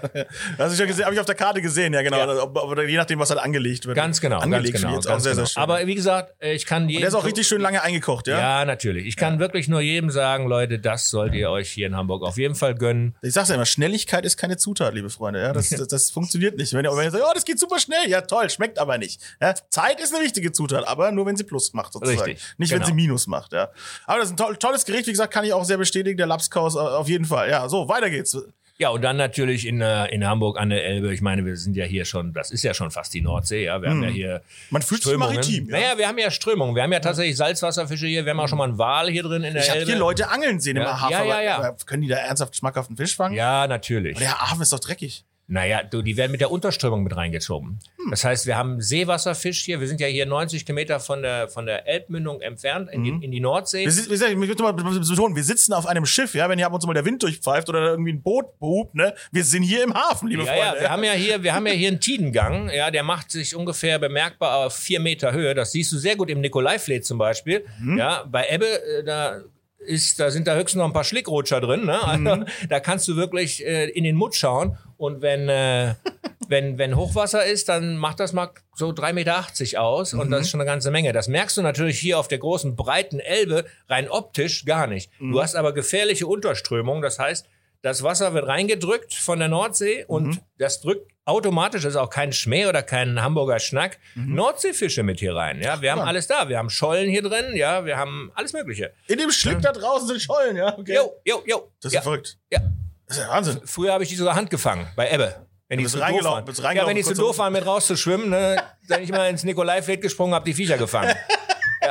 Das ich ja gesehen, habe ich auf der Karte gesehen, ja genau. Ja. Ob, ob, je nachdem, was halt angelegt wird. ganz genau, Angelegt ganz genau. wird jetzt auch ganz sehr, genau. sehr schön. Aber wie gesagt, äh, ich kann jedem... der ist auch richtig schön lange eingekocht, ja? Ja, natürlich. Ich kann wirklich nur jedem sagen, Leute, das sollt ihr euch hier in Hamburg auf jeden Fall gönnen. Ich sag's ja immer, Schnelligkeit ist keine Zutat, liebe Freunde. Ja, das, das, *laughs* das funktioniert nicht. Wenn ihr, wenn ihr sagt, oh, das geht super schnell, ja toll, schmeckt aber nicht. Ja, Zeit ist eine wichtige Zutat, aber nur wenn sie Plus macht sozusagen. Richtig, Nicht, wenn genau. sie Minus macht, ja. Aber das ist ein toll, tolles Gericht, wie gesagt, kann ich auch sehr bestätigen, der Lapskaus äh, auf jeden Fall. Ja, so, weiter geht's. Ja, und dann natürlich in, äh, in Hamburg an der Elbe. Ich meine, wir sind ja hier schon, das ist ja schon fast die Nordsee, ja. Wir haben ja hier Hm. Man fühlt sich maritim, ja. Naja, wir haben ja Strömungen. Wir haben ja tatsächlich Salzwasserfische hier. Wir haben auch schon mal einen Wal hier drin in der Ich habe Elbe. hier Leute angeln sehen Ja, im Hafen. ja, ja, aber- ja. aber Können die da ernsthaft schmackhaften Fisch fangen? ja, natürlich. Der Hafen ist doch dreckig. Naja, du, die werden mit der Unterströmung mit reingezogen. Hm. Das heißt, wir haben Seewasserfisch hier. Wir sind ja hier 90 Kilometer von der, von der Elbmündung entfernt in, die, in die Nordsee. Wir, gesagt, ich möchte mal betonen, wir sitzen auf einem Schiff, ja, wenn hier ab und zu mal der Wind durchpfeift oder irgendwie ein Boot behupt, ne? Wir sind hier im Hafen, liebe Ja, Freunde. ja, wir haben ja hier, wir haben ja hier einen Tidengang, ja, der macht sich ungefähr bemerkbar auf vier Meter Höhe. Das siehst du sehr gut im Nikolaifleet zum Beispiel. Mhm. Ja, bei Ebbe, äh, da ist, da sind da höchstens noch ein paar Schlickrutscher drin, ne? Also, Mhm. Da kannst du wirklich äh, in den Mund schauen. Und wenn, äh, *laughs* wenn, wenn Hochwasser ist, dann macht das mal so 3,80 Meter aus. Und Mhm. das ist schon eine ganze Menge. Das merkst du natürlich hier auf der großen, breiten Elbe rein optisch gar nicht. Mhm. Du hast aber gefährliche Unterströmung. Das heißt, das Wasser wird reingedrückt von der Nordsee und Mhm. das drückt automatisch, das ist auch kein Schmäh oder kein Hamburger Schnack, Mhm. Nordseefische mit hier rein. Ja, wir haben alles da. Wir haben Schollen hier drin, ja, wir haben alles Mögliche. In dem Schlick da draußen sind Schollen, ja? Okay. Jo, jo, jo. Das ist ja, ja verrückt. ja. Das ist ja Wahnsinn. Früher habe ich die sogar Hand gefangen, bei Ebbe. Wenn die zu doof reingelaufen, waren. Ja, wenn die zu kurz doof waren, mit rauszuschwimmen, ne, *laughs* dann ich mal ins Nikolaifleet gesprungen, habe die Viecher gefangen. *laughs*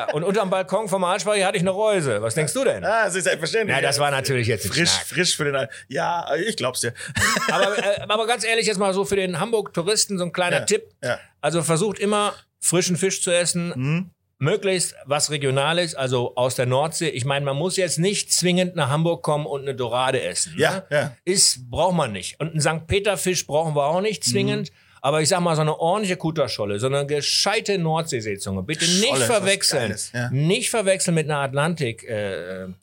ja, und unterm Balkon vom Arschbeicher hatte ich eine Reuse. Was denkst du denn? Ah, das ist selbstverständlich. Ja, das war natürlich jetzt frisch, frisch für den. Al- Ja, ich glaub's dir. *laughs* Aber, äh, aber ganz ehrlich, jetzt mal so für den Hamburg-Touristen so ein kleiner Ja, Tipp. ja. Also versucht immer frischen Fisch zu essen. Mhm. Möglichst was Regionales, also aus der Nordsee. Ich meine, man muss jetzt nicht zwingend nach Hamburg kommen und eine Dorade essen. Ja, ne? ja. Ist, braucht man nicht. Und einen St. Peter-Fisch brauchen wir auch nicht zwingend. Mhm. Aber ich sag mal, so eine ordentliche Kutterscholle, so eine gescheite Nordseeseezunge. Bitte nicht verwechseln. Geiles, ja. Nicht verwechseln mit einer Atlantik-Seezunge.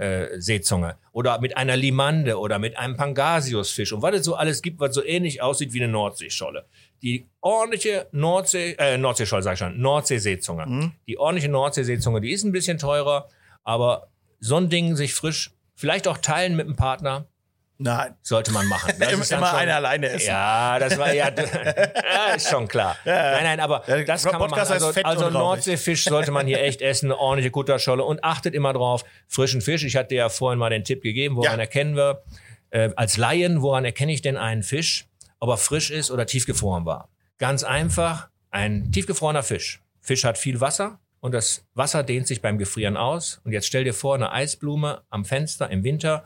Äh, Seezunge. oder mit einer Limande oder mit einem Pangasiusfisch und was es so alles gibt, was so ähnlich aussieht wie eine Nordseescholle. Die ordentliche Nordsee, äh, Nordseescholle, sag ich schon, Nordseeseezunge. Mhm. Die ordentliche Nordseeseezunge, die ist ein bisschen teurer, aber so ein Ding sich frisch, vielleicht auch teilen mit einem Partner, Nein. sollte man machen. Das *laughs* Immer, immer schon- einer alleine essen. ja, das war ja, *laughs* ja ist schon klar. Nein, nein, aber Der das kann man machen. Also, also. Nordseefisch sollte man hier echt essen, eine ordentliche Kutterscholle und achtet immer drauf, frischen Fisch. Ich hatte ja vorhin mal den Tipp gegeben, woran Ja. erkennen wir, äh, als Laien, woran erkenne ich denn einen Fisch, ob er frisch ist oder tiefgefroren war? Ganz einfach, ein tiefgefrorener Fisch. Fisch hat viel Wasser und das Wasser dehnt sich beim Gefrieren aus. Und jetzt stell dir vor, eine Eisblume am Fenster im Winter,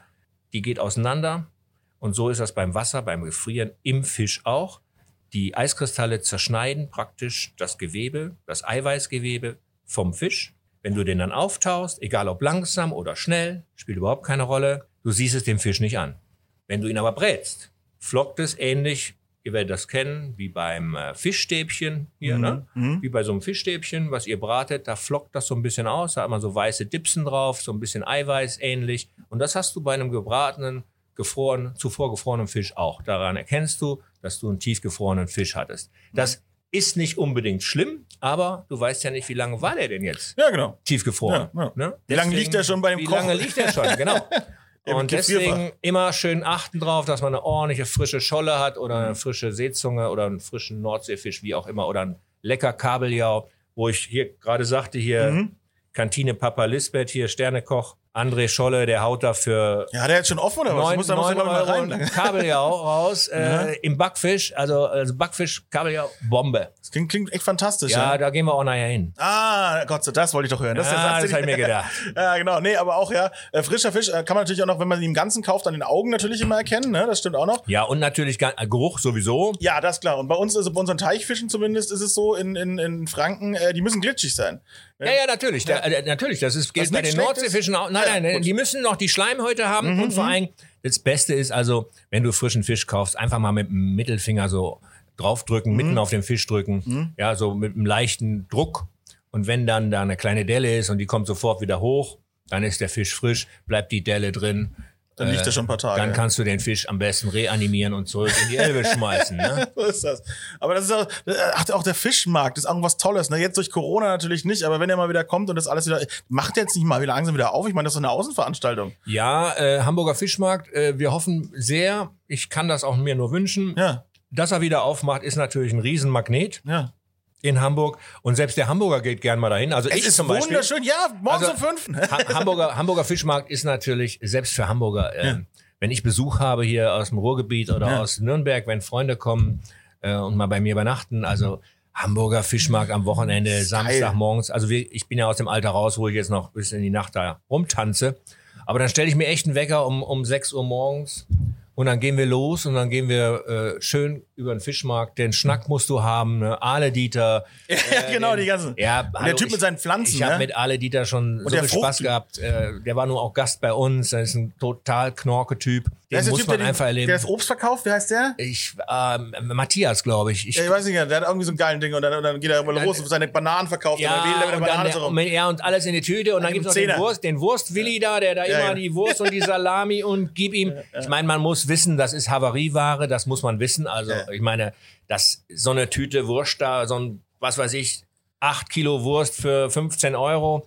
die geht auseinander. Und so ist das beim Wasser, beim Gefrieren im Fisch auch. Die Eiskristalle zerschneiden praktisch das Gewebe, das Eiweißgewebe vom Fisch. Wenn du den dann auftauchst, egal ob langsam oder schnell, spielt überhaupt keine Rolle, du siehst es dem Fisch nicht an. Wenn du ihn aber brätst, flockt es ähnlich, ihr werdet das kennen, wie beim äh, Fischstäbchen hier, ne? Wie bei so einem Fischstäbchen, was ihr bratet, da flockt das so ein bisschen aus, da hat man so weiße Dipsen drauf, so ein bisschen Eiweiß ähnlich. Und das hast du bei einem gebratenen, gefroren, zuvor gefrorenen Fisch auch. Daran erkennst du, dass du einen tiefgefrorenen Fisch hattest. Das ist nicht unbedingt schlimm, aber du weißt ja nicht, wie lange war der denn jetzt Ja, genau. tiefgefroren. Ja, ja. Ne? Wie lange liegt der schon beim Wie Kochen? lange liegt der schon, genau. *laughs* Und deswegen immer schön achten drauf, dass man eine ordentliche frische Scholle hat oder eine frische Seezunge oder einen frischen Nordseefisch, wie auch immer, oder ein lecker Kabeljau, wo ich hier gerade sagte, hier Mhm. Kantine Papa Lisbeth, hier Sternekoch, André Scholle, der haut dafür Ja, hat er jetzt schon offen oder was? neun, muss da muss noch mal Euro rein. ein Kabeljau raus *laughs* äh, im Backfisch, also, also Backfisch, Kabeljau, Bombe. Das klingt, klingt echt fantastisch. Ja, Ja. da gehen wir auch nachher hin. Ah, Gott, sei- das wollte ich doch hören. Das ist der Satz, das den hab ich mir *laughs* gedacht. ja, genau. Nee, aber auch ja, äh, frischer Fisch äh, kann man natürlich auch noch, wenn man ihn im Ganzen kauft, an den Augen natürlich immer erkennen. Ne? Das stimmt auch noch. Ja, und natürlich äh, Geruch sowieso. Ja, das ist klar. Und bei uns, also bei unseren Teichfischen zumindest, ist es so in, in, in Franken, die müssen glitschig sein. Ja, ja, natürlich. Da, äh, natürlich, das ist, gilt Was bei den? Nordseefischen auch. Nein, Ja, nein, gut. Mhm, die müssen noch die Schleimhäute haben und vor allem, das Beste ist also, wenn du frischen Fisch kaufst, einfach mal mit dem Mittelfinger so draufdrücken, Mhm. mitten auf den Fisch drücken, ja, so mit einem leichten Druck. Und wenn dann da eine kleine Delle ist und die kommt sofort wieder hoch, dann ist der Fisch frisch, bleibt die Delle drin. Dann liegt er schon ein paar Tage. Dann kannst du den Fisch am besten reanimieren und zurück in die Elbe schmeißen. Ne? *laughs* so ist das. Aber das ist auch, ach, auch der Fischmarkt ist irgendwas Tolles. Ne? Jetzt durch Corona natürlich nicht, aber wenn er mal wieder kommt und das alles wieder, macht er jetzt nicht mal wieder langsam wieder auf? Ich meine, das ist so eine Außenveranstaltung. Ja, äh, Hamburger Fischmarkt, äh, wir hoffen sehr, ich kann das auch mir nur wünschen, Ja, dass er wieder aufmacht, ist natürlich ein Riesenmagnet ja. In Hamburg. Und selbst der Hamburger geht gern mal dahin. Also Es ich ist zum Beispiel. wunderschön. Ja, morgens Also- um fünf. Ha Hamburger, Hamburger Fischmarkt ist natürlich, selbst für Hamburger, äh, wenn ich Besuch habe hier aus dem Ruhrgebiet oder Ja. aus Nürnberg, wenn Freunde kommen äh, und mal bei mir übernachten, also Hamburger Fischmarkt am Wochenende, Samstagmorgens. Also wir, ich bin ja aus dem Alter raus, wo ich jetzt noch bis in die Nacht da rumtanze. Aber dann stelle ich mir echt einen Wecker um, um 6 Uhr morgens und dann gehen wir los und dann gehen wir äh, schön über den Fischmarkt. Den Schnack musst du haben, ne? Ale Dieter. *laughs* ja, genau, die ganzen. Ja, und der hallo, Typ ich- mit seinen Pflanzen. Ich habe ne? mit Ale Dieter schon so der viel Spaß gehabt. Äh, der war nur auch Gast bei uns. Er ist ein total Knorke-Typ. Wer Den muss Typ, man der, einfach den, erleben. der das Obst verkauft? Wer heißt der? ich, ähm, Matthias, glaube ich. ich Ja, ich weiß nicht, der hat irgendwie so ein geilen Ding und dann, und dann geht er mal los und seine Bananen verkauft ja, und dann er und, dann der, und, ja, und alles in die Tüte. Und dann Mit gibt's noch dem den. Wurst, den Wurst-Willi da, der da Ja, immer ja. die Wurst und die *laughs* Salami und gib ihm. Ich meine, man muss wissen, das ist Havarieware, das muss man wissen. Also, ich meine, dass so eine Tüte Wurst da, so ein, was weiß ich, 8 Kilo Wurst für 15 Euro.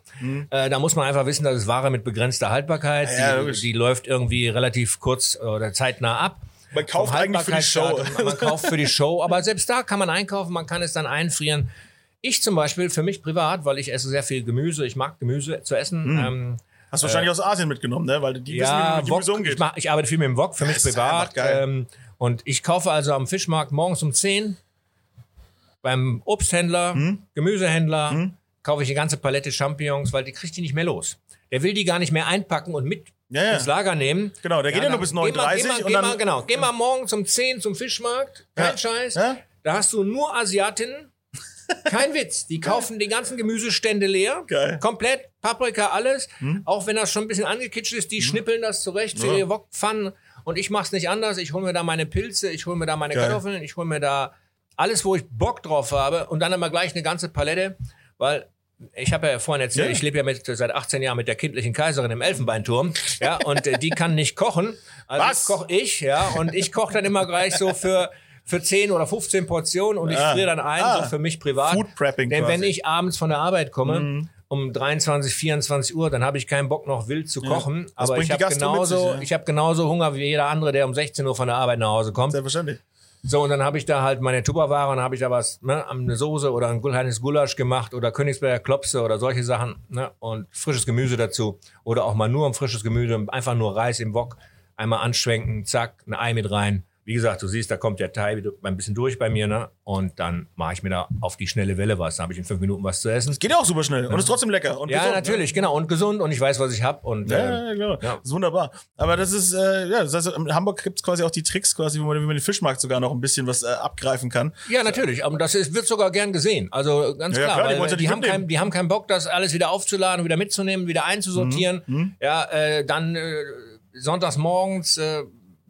Äh, da muss man einfach wissen, das ist Ware mit begrenzter Haltbarkeit. Mhm. Ja, die, die läuft irgendwie relativ kurz oder zeitnah ab. Man kauft eigentlich für die Show. *laughs* Man kauft für die Show, aber selbst da kann man einkaufen, man kann es dann einfrieren. Ich zum Beispiel, für mich privat, weil ich esse sehr viel Gemüse, ich mag Gemüse zu essen. Ähm, Hast du wahrscheinlich aus Asien mitgenommen, ne? Weil die wissen, wie man ja, mit Wok, Gemüse ich, umgeht. mach, ich arbeite viel mit dem Wok, für mich privat. Ähm, und ich kaufe also am Fischmarkt morgens um 10 beim Obsthändler, Hm? Gemüsehändler, kaufe ich eine ganze Palette Champignons, weil die kriegt die nicht mehr los. Der will die gar nicht mehr einpacken und mit Ja, ja. ins Lager nehmen. Genau, der geht ja nur bis geh mal- 39 Geh mal, geh genau, geh mal morgens um 10 zum Fischmarkt, kein Ja. Scheiß. Ja? Da hast du nur Asiatinnen. *laughs* Kein Witz. Die kaufen die ganzen Gemüsestände leer. Geil. Hm? Komplett. Paprika, alles. Auch wenn das schon ein bisschen angekitscht ist, die schnippeln das zurecht für Ja. ihre Wokpfannen. Und ich mach's nicht anders. Ich hole mir da meine Pilze, ich hole mir da meine Geil. Kartoffeln, ich hole mir da alles, wo ich Bock drauf habe. Und dann immer gleich eine ganze Palette. Weil ich habe ja vorhin erzählt, Ja. ich lebe ja mit, seit 18 Jahren mit der kindlichen Kaiserin im Elfenbeinturm. Ja, und äh, die kann nicht kochen. Also Was? koche ich, ja. Und ich koche dann immer gleich so für, für 10 oder 15 Portionen und ich Ah. friere dann ein, Ah. so für mich privat. Food Prepping Denn wenn quasi. Mhm. ich abends von der Arbeit komme, um 23, 24 Uhr, dann habe ich keinen Bock noch wild zu kochen. Aber bringt ich habe genauso, sich, ja. ich habe genauso Hunger wie jeder andere, der um 16 Uhr von der Arbeit nach Hause kommt. Selbstverständlich. So, und dann habe ich da halt meine Tupperware und habe ich da was, ne, eine Soße oder ein kleines Gulasch gemacht oder Königsberger Klopse oder solche Sachen, ne, und frisches Gemüse dazu. Oder auch mal nur ein frisches Gemüse, einfach nur Reis im Wok, einmal anschwenken, zack, ein Ei mit rein. Wie gesagt, du siehst, da kommt der wieder ein bisschen durch bei mir, ne, und dann mache ich mir da auf die schnelle Welle was. Dann habe ich in fünf Minuten was zu essen. Geht ja auch super schnell und ist trotzdem lecker. Und Ja, gesund, ne? natürlich, genau, und gesund und ich weiß, was ich habe und, Ja, ähm, ja, genau. ja. Das ist wunderbar. Aber das ist, äh, ja, das heißt, in Hamburg gibt es quasi auch die Tricks, quasi, wie man, wie man den Fischmarkt sogar noch ein bisschen was äh, abgreifen kann. Ja, natürlich, aber das ist, wird sogar gern gesehen. Also ganz Ja, klar, klar, die weil ja die, haben kein, die haben keinen Bock, das alles wieder aufzuladen, wieder mitzunehmen, wieder einzusortieren. Mhm, Ja, äh, dann äh, sonntags morgens, äh,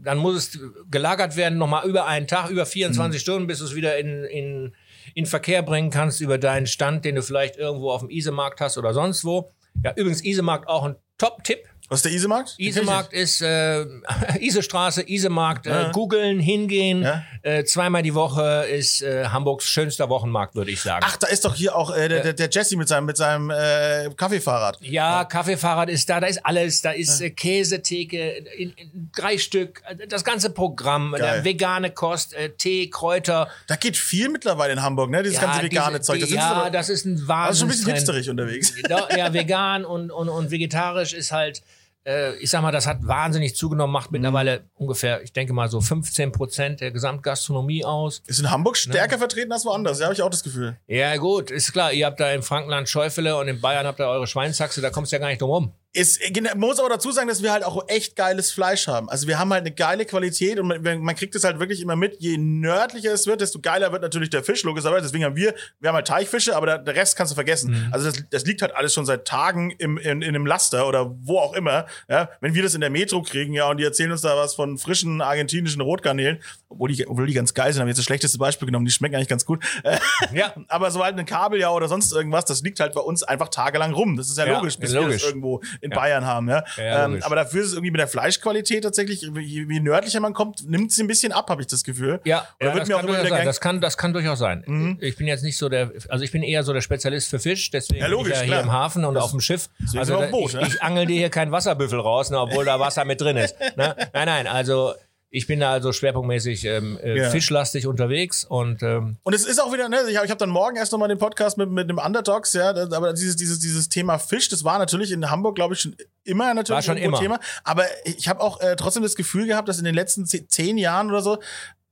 dann muss es gelagert werden, nochmal über einen Tag, über 24 Mhm. Stunden, bis du es wieder in, in, in Verkehr bringen kannst über deinen Stand, den du vielleicht irgendwo auf dem Isemarkt hast oder sonst wo. Ja, übrigens Isemarkt auch ein Top-Tipp. Was ist der Isemarkt? Isemarkt ist äh, *laughs* Isestraße, Isemarkt, Ja. äh, googeln, hingehen. Ja. Äh, zweimal die Woche ist äh, Hamburgs schönster Wochenmarkt, würde ich sagen. Ach, da ist doch hier auch äh, der, der, der Jesse mit seinem, mit seinem äh, Kaffeefahrrad. Ja, Kaffeefahrrad ist da, da ist alles, da ist äh, Käsetheke, in, in drei Stück, äh, das ganze Programm, äh, vegane Kost, äh, Tee, Kräuter. Da geht viel mittlerweile in Hamburg, ne? Dieses ganze vegane diese- Zeug. Das ja, aber, das ist ein Wahnsinn. also schon ein bisschen hipsterig unterwegs. Ja, vegan und, und, und vegetarisch ist halt, äh, ich sag mal, das hat wahnsinnig zugenommen, macht Mhm. mittlerweile ungefähr, ich denke mal so 15 Prozent der Gesamtgastronomie aus. Ist in Hamburg stärker vertreten als woanders, ja, habe ich auch das Gefühl. Ja, gut, ist klar, ihr habt da im Frankenland Schäufele und in Bayern habt ihr eure Schweinshaxe, da kommst du ja gar nicht drum rum. Ist, man muss aber dazu sagen, dass wir halt auch echt geiles Fleisch haben. Also wir haben halt eine geile Qualität und man, man kriegt es halt wirklich immer mit. Je nördlicher es wird, desto geiler wird natürlich der Fisch, logischerweise. Deswegen haben wir, wir haben halt Teichfische, aber der, der Rest kannst du vergessen. Also das, das liegt halt alles schon seit Tagen im, in, in einem Laster oder wo auch immer. Ja, wenn wir das in der Metro kriegen, ja, und die erzählen uns da was von frischen argentinischen Rotgarnelen, obwohl die, obwohl die ganz geil sind, haben wir jetzt das schlechteste Beispiel genommen, die schmecken eigentlich ganz gut. Äh, Ja. *laughs* aber so halt ein Kabeljau oder sonst irgendwas, das liegt halt bei uns einfach tagelang rum. Das ist ja, Ja, logisch, bis wir logisch. das irgendwo in Bayern haben. Ja? Ja, ähm, aber dafür ist es irgendwie mit der Fleischqualität tatsächlich, je, je nördlicher man kommt, nimmt sie ein bisschen ab, habe ich das Gefühl. Ja, Oder ja wird das, mir auch immer wieder sein. das kann, das kann durchaus sein. Ich bin jetzt nicht so der, also ich bin eher so der Spezialist für Fisch, deswegen Ja, logisch, bin ich ja klar. hier im Hafen und auf dem Schiff. Also da, auf dem Boot, ich, ne? ich angel dir hier keinen Wasserbüffel raus, ne, obwohl da Wasser mit drin ist. Ne? *laughs* Nein, nein, also ich bin da also schwerpunktmäßig ähm, äh, Ja. fischlastig unterwegs und ähm, Und es ist auch wieder, ne, ich habe hab dann morgen erst nochmal den Podcast mit, mit dem Underdogs, ja, das- aber dieses, dieses, dieses Thema Fisch, das war natürlich in Hamburg, glaube ich, schon immer natürlich War schon immer. Thema. Aber ich habe auch äh, trotzdem das Gefühl gehabt, dass in den letzten ze- zehn Jahren oder so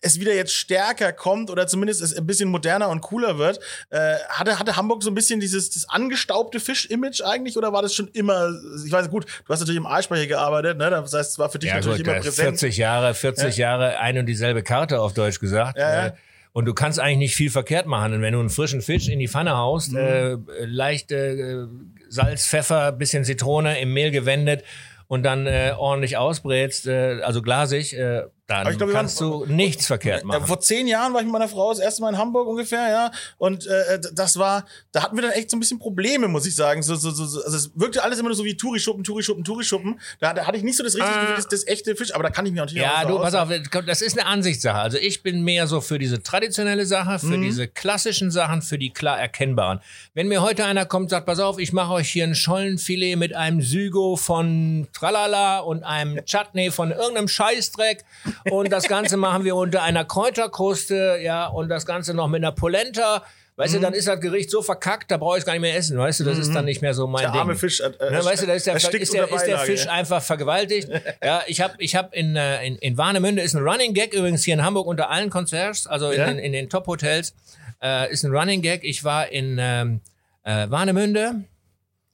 es wieder jetzt stärker kommt oder zumindest es ein bisschen moderner und cooler wird. Äh, hatte, hatte Hamburg so ein bisschen dieses das angestaubte Fisch-Image eigentlich oder war das schon immer, ich weiß gut, du hast natürlich im Aalspeicher gearbeitet, ne? Das heißt, es war für dich ja, natürlich gut, immer präsent. 40 Jahre, 40 Jahre ein und dieselbe Karte auf Deutsch gesagt. Ja, ja. Äh, Und du kannst eigentlich nicht viel verkehrt machen. Und wenn du einen frischen Fisch in die Pfanne haust, Mhm. äh, leicht äh, Salz, Pfeffer, bisschen Zitrone im Mehl gewendet und dann äh, ordentlich ausbrätst, äh, also glasig, äh, dann Aber ich glaub, kannst waren- du nichts verkehrt machen. vor zehn Jahren war ich mit meiner Frau das erste Mal in Hamburg ungefähr, ja. Und äh, das war, da hatten wir dann echt so ein bisschen Probleme, muss ich sagen. So, so, so, so, also es wirkte alles immer nur so wie Tourischuppen, Tourischuppen, Tourischuppen. Da, da hatte ich nicht so das richtige Gefühl, das, das echte Fisch, aber da kann ich mir natürlich Ja, auch du, pass auf, das ist eine Ansichtssache. Also ich bin mehr so für diese traditionelle Sache, für Mhm. diese klassischen Sachen, für die klar erkennbaren. Wenn mir heute einer kommt und sagt, pass auf, ich mache euch hier ein Schollenfilet mit einem Sügo von Tralala und einem Chutney von irgendeinem Scheißdreck und das Ganze machen wir unter einer Kräuterkruste, ja, und das Ganze noch mit einer Polenta. Weißt Mhm. du, dann ist das Gericht so verkackt, da brauche ich es gar nicht mehr essen. Weißt du, das ist dann nicht mehr so mein Der Ding. arme Fisch. Äh, äh, Ne, weißt du, da ist der, ist der, ist der. Fisch einfach vergewaltigt. ja, ich habe ich hab in, äh, in, in Warnemünde ist ein Running Gag übrigens hier in Hamburg unter allen Concierges, also in, Ja? den, in den Top-Hotels, äh, ist ein Running Gag. Ich war in ähm, äh, Warnemünde.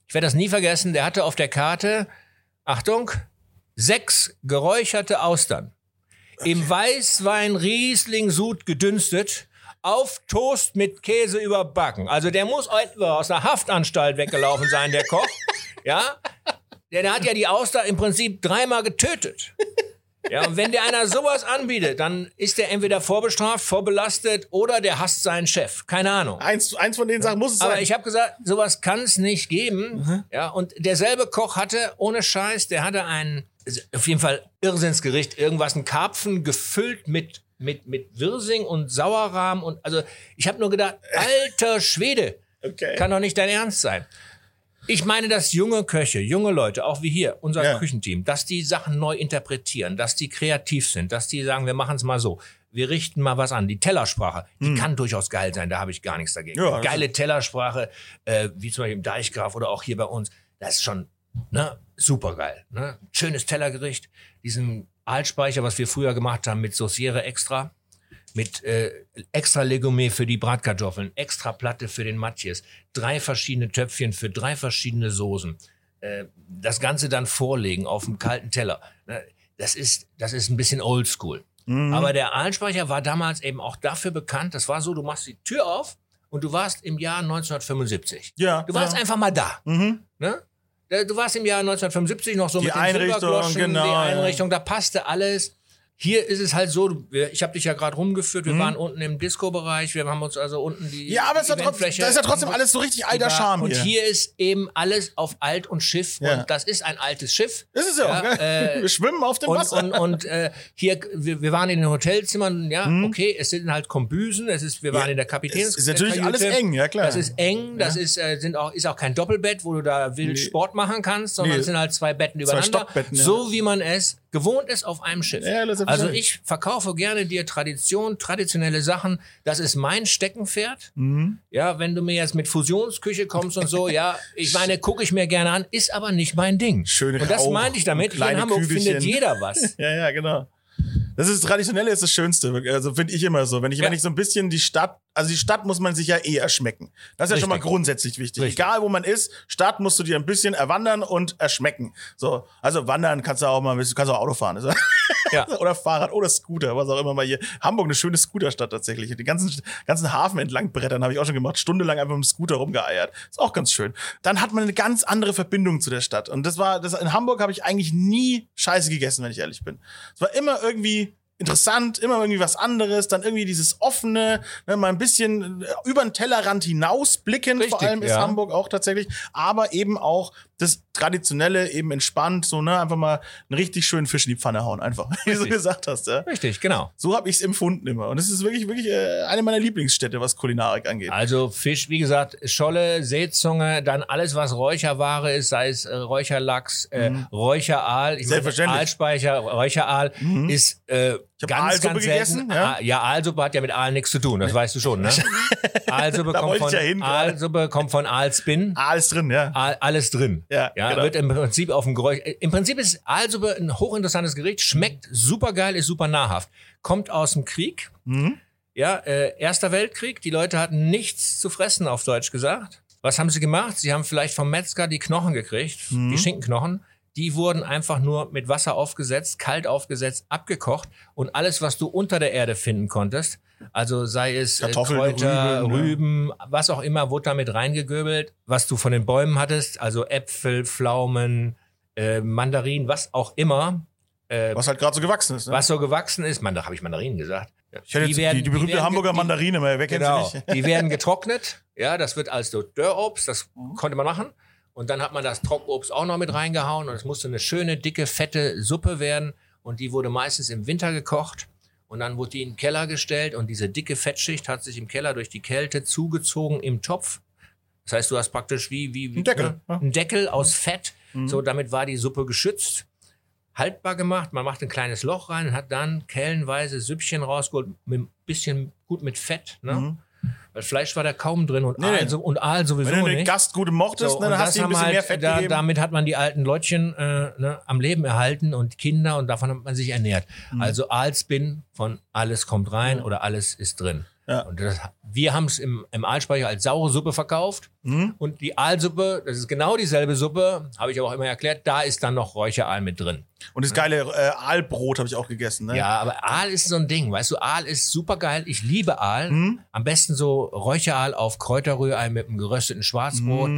Ich werde das nie vergessen. Der hatte auf der Karte, Achtung, sechs geräucherte Austern. Im Weißwein Riesling Sud gedünstet. Auf Toast mit Käse überbacken. Also der muss etwa aus der Haftanstalt weggelaufen sein, der Koch. *laughs* Ja? Der, der hat ja die Auster im Prinzip dreimal getötet. Ja, und wenn dir einer sowas anbietet, dann ist der entweder vorbestraft, vorbelastet oder der hasst seinen Chef. Keine Ahnung. Eins, eins von den Sachen muss es Aber sein. ich habe gesagt, sowas kann es nicht geben. Mhm. Ja, und derselbe Koch hatte, ohne Scheiß, der hatte ein, auf jeden Fall Irrsinnsgericht, irgendwas, ein Karpfen gefüllt mit, mit, mit Wirsing und Sauerrahm und, also, ich habe nur gedacht, *laughs* alter Schwede, Okay. kann doch nicht dein Ernst sein. Ich meine, dass junge Köche, junge Leute, auch wie hier, unser Ja. Küchenteam, dass die Sachen neu interpretieren, dass die kreativ sind, dass die sagen, wir machen es mal so. Wir richten mal was an. Die Tellersprache, die kann durchaus geil sein, da habe ich gar nichts dagegen. Hm. Ja, Geile Tellersprache, äh, wie zum Beispiel im Deichgraf oder auch hier bei uns, das ist schon ne, super geil. Ne? Schönes Tellergericht, diesen Aalspeicher, was wir früher gemacht haben mit Sauciere extra mit äh, extra Legumé für die Bratkartoffeln, extra Platte für den Matjes, drei verschiedene Töpfchen für drei verschiedene Soßen. Äh, das Ganze dann vorlegen auf dem kalten Teller. Ne, Das ist, das ist ein bisschen oldschool. Mhm. Aber der Aalspeicher war damals eben auch dafür bekannt, das war so, du machst die Tür auf und du warst im Jahr 1975. Ja, Du warst ja. einfach mal da. Mhm. Ne? Du warst im Jahr 1975 noch so Die mit den Einrichtung, Silbergloschen, genau, die. Einrichtung, da passte alles. Hier ist es halt so, ich habe dich ja gerade rumgeführt, wir waren unten im Disco-Bereich, wir haben uns also unten die Mhm. Ja, aber es ist ja trotzdem, das ist ja trotzdem alles so richtig alter Charme Und hier. hier ist eben alles auf alt und Schiff Ja. und das ist ein altes Schiff. Ist ja, auch, gell? äh, Wir schwimmen auf dem und, Wasser. und, und äh, hier, wir, wir waren in den Hotelzimmern, ja, okay, es sind halt Kombüsen, es ist, wir waren Mhm. Ja, in der Kapitäns. es ist natürlich Kajüte. alles eng, ja, klar. Das ist eng, das ist, äh, sind auch, ist auch kein Doppelbett, wo du da wild Nee. Sport machen kannst, sondern Nee. es sind halt zwei Betten übereinander. Stockbetten, ja. So wie man es gewohnt ist auf einem Schiff. Ja, also ich verkaufe gerne dir Tradition, traditionelle Sachen. Das ist mein Steckenpferd. Mhm. Ja, wenn du mir jetzt mit Fusionsküche kommst und so, ja, ich meine, gucke ich mir gerne an, ist aber nicht mein Ding. Schöne und das meinte ich damit. Hier in Hamburg Kügelchen. findet jeder was. *laughs* Ja, ja, genau. Das ist traditionelle ist das Schönste, also finde ich immer so. Wenn ich, Ja. wenn ich so ein bisschen die Stadt, also die Stadt muss man sich ja eh erschmecken. Das ist ja schon mal Richtig. grundsätzlich wichtig. Richtig. Egal wo man ist, Stadt musst du dir ein bisschen erwandern und erschmecken. So, also wandern kannst du auch mal, bisschen- kannst auch Auto fahren. Also, *laughs* Ja. oder Fahrrad oder Scooter, was auch immer mal hier. Hamburg eine schöne Scooterstadt tatsächlich. Den ganzen, ganzen Hafen entlang brettern habe ich auch schon gemacht. Stundenlang einfach mit dem Scooter rumgeeiert. Ist auch ganz schön. Dann hat man eine ganz andere Verbindung zu der Stadt. Und das war, das, in Hamburg habe ich eigentlich nie Scheiße gegessen, wenn ich ehrlich bin. Es war immer irgendwie interessant, immer irgendwie was anderes, dann irgendwie dieses offene, ne, mal ein bisschen äh, über den Tellerrand hinausblicken, vor Richtig, allem ist ja. Hamburg auch tatsächlich, aber eben auch das traditionelle, eben entspannt, so, ne, einfach mal einen richtig schönen Fisch in die Pfanne hauen, einfach, *laughs* wie du gesagt hast, ja. Richtig, genau. So habe ich es empfunden immer. Und es ist wirklich, wirklich äh, eine meiner Lieblingsstädte, was Kulinarik angeht. Also Fisch, wie gesagt, Scholle, Seezunge, dann alles, was Räucherware ist, sei es äh, Räucherlachs, äh, Räucheraal, ich Mhm. Selbstverständlich. Aalspeicher, Räucheraal ist äh, hab ganz, Aalsuppe ganz gegessen, ja. Ah, ja, Aalsuppe hat ja mit Aal nichts zu tun, das weißt du schon, ne? *laughs* Aalsuppe kommt ich von ja hin. Aalsuppe kommt von Aalspin. Alles drin, ja. Aal, alles drin. Ja, ja genau. wird im Prinzip auf dem Geräusch. äh, Im Prinzip ist Aalsuppe ein hochinteressantes Gericht, schmeckt super geil, ist super nahrhaft. Kommt aus dem Krieg. Mhm. Ja, äh, Erster Weltkrieg, die Leute hatten nichts zu fressen, auf Deutsch gesagt. Was haben sie gemacht? Sie haben vielleicht vom Metzger die Knochen gekriegt, Mhm. die Schinkenknochen. Die wurden einfach nur mit Wasser aufgesetzt, kalt aufgesetzt, abgekocht und alles, was du unter der Erde finden konntest, also sei es äh, Kartoffeln, Kräuter, Rüben, ja. Rüben, was auch immer, wurde damit reingegöbelt, was du von den Bäumen hattest, also Äpfel, Pflaumen, äh, Mandarinen, was auch immer, äh, Was halt gerade so gewachsen ist. Ne? was so gewachsen ist. Man, da habe ich Mandarinen gesagt. Ja. Die, werden- die berühmte werden Hamburger ge- Mandarine, mal wer kennt Genau. sie nicht? Die *laughs* werden getrocknet. Ja, das wird als so Dörrobst, das Mhm. konnte man machen. Und dann hat man das Trockobst auch noch mit reingehauen und es musste eine schöne, dicke, fette Suppe werden. Und die wurde meistens im Winter gekocht. Und dann wurde die in den Keller gestellt und diese dicke Fettschicht hat sich im Keller durch die Kälte zugezogen im Topf. Das heißt, du hast praktisch wie, wie, wie Ein Deckel, Mhm. ne? ein Deckel aus Fett. So, damit war die Suppe geschützt haltbar gemacht. Man macht ein kleines Loch rein und hat dann kellenweise Süppchen rausgeholt, mit ein bisschen gut mit Fett. Ne? Weil Fleisch war da kaum drin und, Mhm. Nee, nee. Aal, so, und Aal sowieso Wenn du den nicht. Gast gut mochtest, So, ne, dann hast du ein bisschen halt, mehr Fett da, gegeben. Damit hat man die alten Leutchen äh, ne, am Leben erhalten und Kinder und davon hat man sich ernährt. Mhm. Also Aalspin von alles kommt rein oder alles ist drin. Ja. Und das, wir haben es im, im Aalspeicher als saure Suppe verkauft. Mhm. Und die Aalsuppe, das ist genau dieselbe Suppe, habe ich aber auch immer erklärt, da ist dann noch Räucheraal mit drin. Und das geile äh, Aalbrot habe ich auch gegessen. Ne? Ja, aber Aal ist so ein Ding, weißt du, Aal ist super geil. Ich liebe Aal. Am besten so Räucheraal auf Kräuterrührei mit einem gerösteten Schwarzbrot